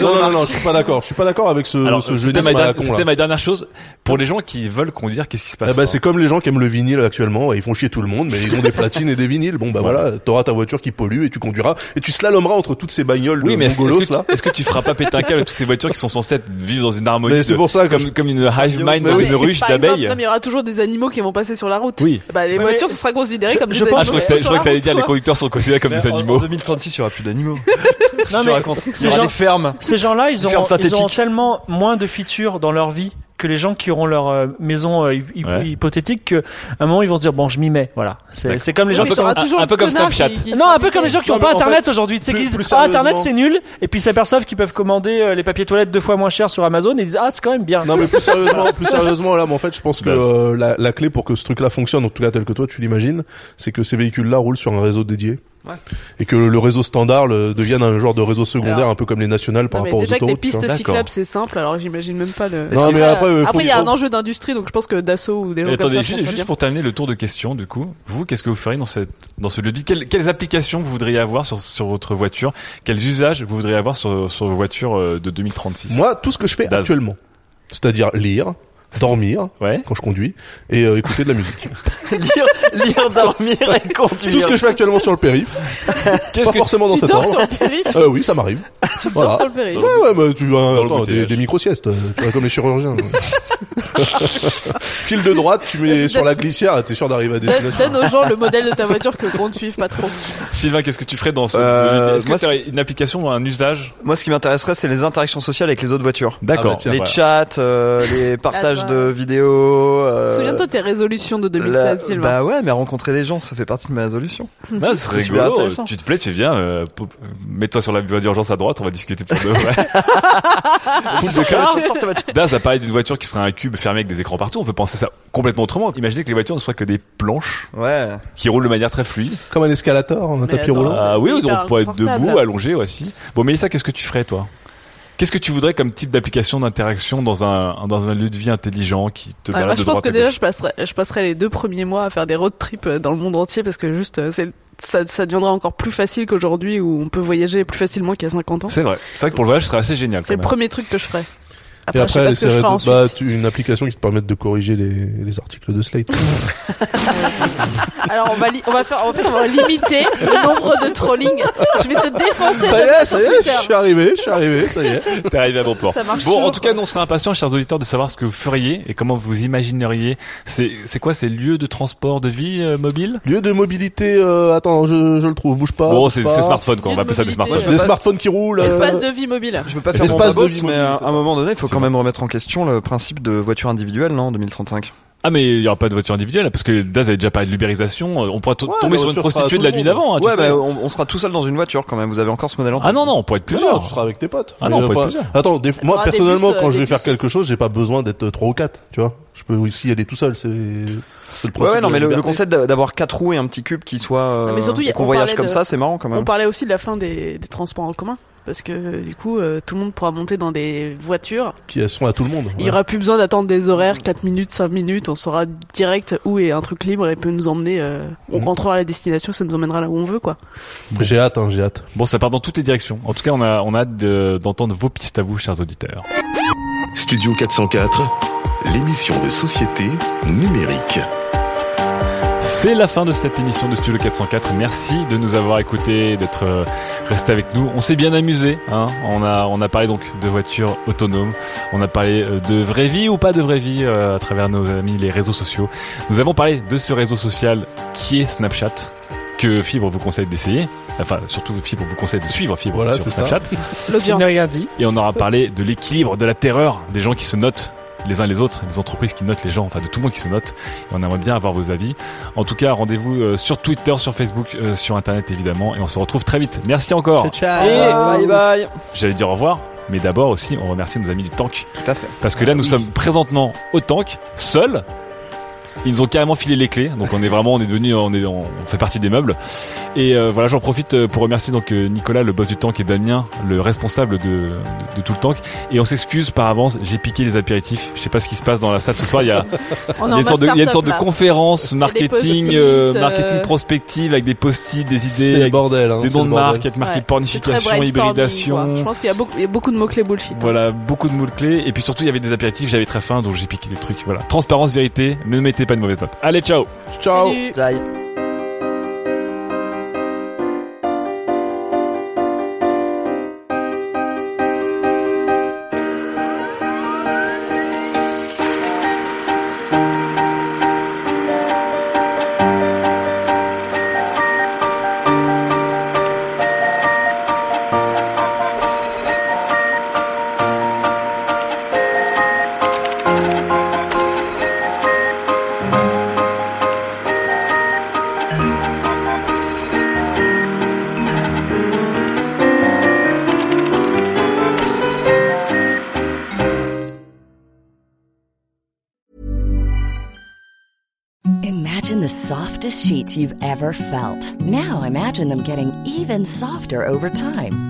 Non, non, non, non, je suis pas d'accord. Je suis pas d'accord avec ce, Alors, ce c'était jeudisme ma, la con là. c'était ma dernière chose. Pour les gens qui veulent conduire, qu'est-ce qui se passe Eh ben, c'est comme les gens qui aiment le vinyle actuellement, ils font chier tout le monde, mais ils ont des platines et des vinyles. Bon bah Voilà. voilà, t'auras ta voiture qui pollue et tu conduiras et tu slalomeras entre toutes ces bagnoles Oui, de mais est-ce est-ce que là. tu, est-ce que tu feras pas péter un câble à toutes ces voitures qui sont censées être, vivre dans une harmonie Mais c'est de- pour ça que comme, comme une hive mind dans oui. une ruche d'abeilles non, mais il y aura toujours des animaux qui vont passer sur la route. Oui. Bah, les voitures, mais ce sera considéré je- comme je des pense- Ah, je crois que, animaux je crois t'allais dire les conducteurs sont considérés comme des animaux. En 2036, il y aura plus d'animaux. Non, Tu mais racontes. Il ces y aura gens- des fermes. Ces gens-là, ils auront, ils synthétique. auront tellement moins de features dans leur vie que les gens qui auront leur euh, maison euh, hy- Ouais. hypothétique qu'à un moment ils vont se dire bon je m'y mets voilà c'est comme les Oui, gens mais qui sont un- toujours un peu comme Snapchat. qui- qui non un peu comme les gens qui Non, ont mais pas internet aujourd'hui tu sais qui disent ah internet c'est nul et puis ils s'aperçoivent qu'ils peuvent commander euh, les papiers toilettes deux fois moins cher sur Amazon et ils disent ah c'est quand même bien Non mais plus sérieusement, plus sérieusement là, mais en fait, je pense que Bah, euh, la, la clé pour que ce truc-là fonctionne, en tout cas tel que toi tu l'imagines, c'est que ces véhicules-là roulent sur un réseau dédié. Ouais. Et que le réseau standard le, devienne un genre de réseau secondaire, Alors- un peu comme les nationales par Non, rapport aux que les autoroutes. vois. pistes cyclables c'est simple, alors j'imagine même pas le. Non, mais après, euh, après il y a un enjeu d'industrie, donc je pense que Dassault ou des gens comme attendez, ça. juste, juste pour terminer le tour de questions, du coup, vous, qu'est-ce que vous feriez dans cette, dans ce lieu de vie quelles, quelles applications vous voudriez avoir sur, sur votre voiture? Quels usages vous voudriez avoir sur, sur vos voitures euh, de 2036 Moi, tout ce que je fais Daz. actuellement, c'est-à-dire lire, dormir Ouais. quand je conduis et euh, écouter de la musique. lire, lire, dormir et conduire. Tout ce que je fais actuellement sur le périph. Pas que forcément dans cet ordre. sur le périph? Euh, oui, ça m'arrive. Tu Voilà. dors sur le périph? Ouais, ouais, mais tu vois, attends, des, micro-siestes, euh, tu vois, comme les chirurgiens. Fil de droite, tu mets sur la glissière, t'es sûr d'arriver à destination. donne aux gens le modèle de ta voiture que le compte suive pas trop. Sylvain, qu'est-ce que tu ferais dans ce Euh, Est-ce que moi, tu une application ou un usage? Moi, ce qui m'intéresserait, c'est les interactions sociales avec les autres voitures. D'accord. Ah bah les Voilà. chats, euh, les partages De vidéos. euh, Souviens-toi de tes résolutions de la- 2016, Sylvain. Bah ouais, mais rencontrer des gens, ça fait partie de mes résolutions. Ah, ce serait C'est rigolo. Tu te plais, tu viens, euh, mets-toi sur la voie d'urgence à droite, on va discuter pour de vrai. Cool de car. Sors ta voiture. Daz a parlé d'une voiture qui serait un cube fermé avec des écrans partout. On peut penser ça complètement autrement. Imaginez que les voitures ne soient que des planches Ouais. qui roulent de manière très fluide. Comme un escalator, un Mais tapis attends, roulant. Ça, Ah oui, on pourrait être debout, allongé aussi. Bon, Mélissa, qu'est-ce que tu ferais, toi? Qu'est-ce que tu voudrais comme type d'application d'interaction dans un, dans un lieu de vie intelligent qui te Ah, permet moi, de je pense que déjà, je passerai, je passerai les deux premiers mois à faire des road trips euh, dans le monde entier parce que juste, euh, c'est, ça, ça deviendra encore plus facile qu'aujourd'hui où on peut voyager plus facilement qu'il y a 50 ans. C'est vrai. C'est vrai que pour le voyage, ce serait assez génial. C'est le premier truc que je Et Après, je sais pas ce que je bah, une application qui te permette de corriger les, les articles de Slate. Alors, on va, li- on va faire, en fait, on va limiter le nombre de trolling. Je vais te défoncer ça y est, ça y est, je suis arrivé, je suis arrivé, ça y est. T'es arrivé à bon port. Ça marche bon, en tout cas, nous on serait impatients, chers auditeurs, de savoir ce que vous feriez et comment vous imagineriez. C'est, c'est quoi ces lieux de transport de vie euh, mobile? Lieu de mobilité, euh, attends, je, je le trouve, bouge pas. Bon, c'est, c'est smartphone quoi. On va appeler ça des smartphones. Les smartphones qui roulent. euh, Espace de vie mobile. Je veux pas faire mon L'espace de vie mais à un moment donné, il faut quand vrai. même remettre en question le principe de voiture individuelle, non, en 2035. Ah mais il y aura pas de voiture individuelle parce que Daz avait déjà parlé de l'ubérisation. Euh, On pourrait t- Ouais, tomber sur une prostituée de la nuit d'avant. hein, tu ouais, sais. bah, on, on sera tout seul dans une voiture quand même. Vous avez encore ce modèle en Ah non non, on pourrait être Plusieurs, tu seras avec tes potes. Ah non, on Mais peut être plusieurs. Attends, des- moi personnellement, bus, euh, quand je des vais faire quelque chose, j'ai pas besoin d'être euh, trois ou quatre, tu vois. Je peux aussi y aller tout seul, c'est le Ouais, ouais, non, mais le, le concept d'a- d'avoir quatre roues et un petit cube qui soit euh, Non, mais surtout, il y a- qu'on on voyage parlait comme de- ça, c'est marrant quand même. On parlait aussi de la fin des, des transports en commun. Parce que du coup, euh, tout le monde pourra monter dans des voitures. qui sont à tout le monde. Il y aura plus besoin d'attendre des horaires, 4 minutes, 5 minutes. On saura direct où est un truc libre et peut nous emmener. euh, on Mhm. rentrera à la destination, ça nous emmènera là où on veut, quoi. J'ai hâte, hein, j'ai hâte. Bon, ça part dans toutes les directions. En tout cas, on a on a hâte de- d'entendre vos pistes à vous, chers auditeurs. Studio 404, l'émission de société numérique. C'est la fin de cette émission de Studio 404. Merci de nous avoir écoutés, d'être euh, restés avec nous. On s'est bien amusé. Hein on a on a parlé donc de voitures autonomes. On a parlé euh, de vraie vie ou pas de vraie vie euh, à travers nos amis les réseaux sociaux. Nous avons parlé de ce réseau social qui est Snapchat que Fibre vous conseille d'essayer. Enfin, surtout Fibre vous conseille de suivre Fibre Voilà, sur c'est ça. Snapchat. Dit. Et on aura parlé de l'équilibre, de la terreur, des gens qui se notent les uns les autres, des entreprises qui notent les gens, enfin de tout le monde qui se note. Et on aimerait bien avoir vos avis. En tout cas, rendez-vous euh, sur Twitter, sur Facebook, euh, sur Internet évidemment. Et on se retrouve très vite. Merci encore. Ciao, ciao. Et bye bye. J'allais dire au revoir. Mais d'abord aussi, on remercie nos amis du tank. Tout à fait. Parce que là, nous sommes présentement au tank, seuls. Ils nous ont carrément filé les clés, donc on est vraiment, on est devenu, on est, on fait partie des meubles. Et euh, voilà, j'en profite euh, pour remercier donc euh, Nicolas, le boss du tank, et Damien, le responsable de, de, de tout le tank. Et on s'excuse par avance, j'ai piqué les apéritifs. Je sais pas ce qui se passe dans la salle ce soir. Il y a, il y une sorte de, mode il y a une sorte de conférence, marketing, euh, marketing prospective avec des post-it, des idées, le avec bordel. Hein, des noms de marques, avec marqué Ouais. Pornification, hybridation. Je pense qu'il y a beaucoup, il y a beaucoup de mots-clés bullshit. hein. Voilà, beaucoup de mots clés et puis surtout il y avait des apéritifs, j'avais très faim donc j'ai piqué des trucs. Voilà, transparence, vérité, ne mettez pas de mauvaises notes. Allez, ciao. Ciao. Salut. Bye. Ever felt. Now imagine them getting even softer over time.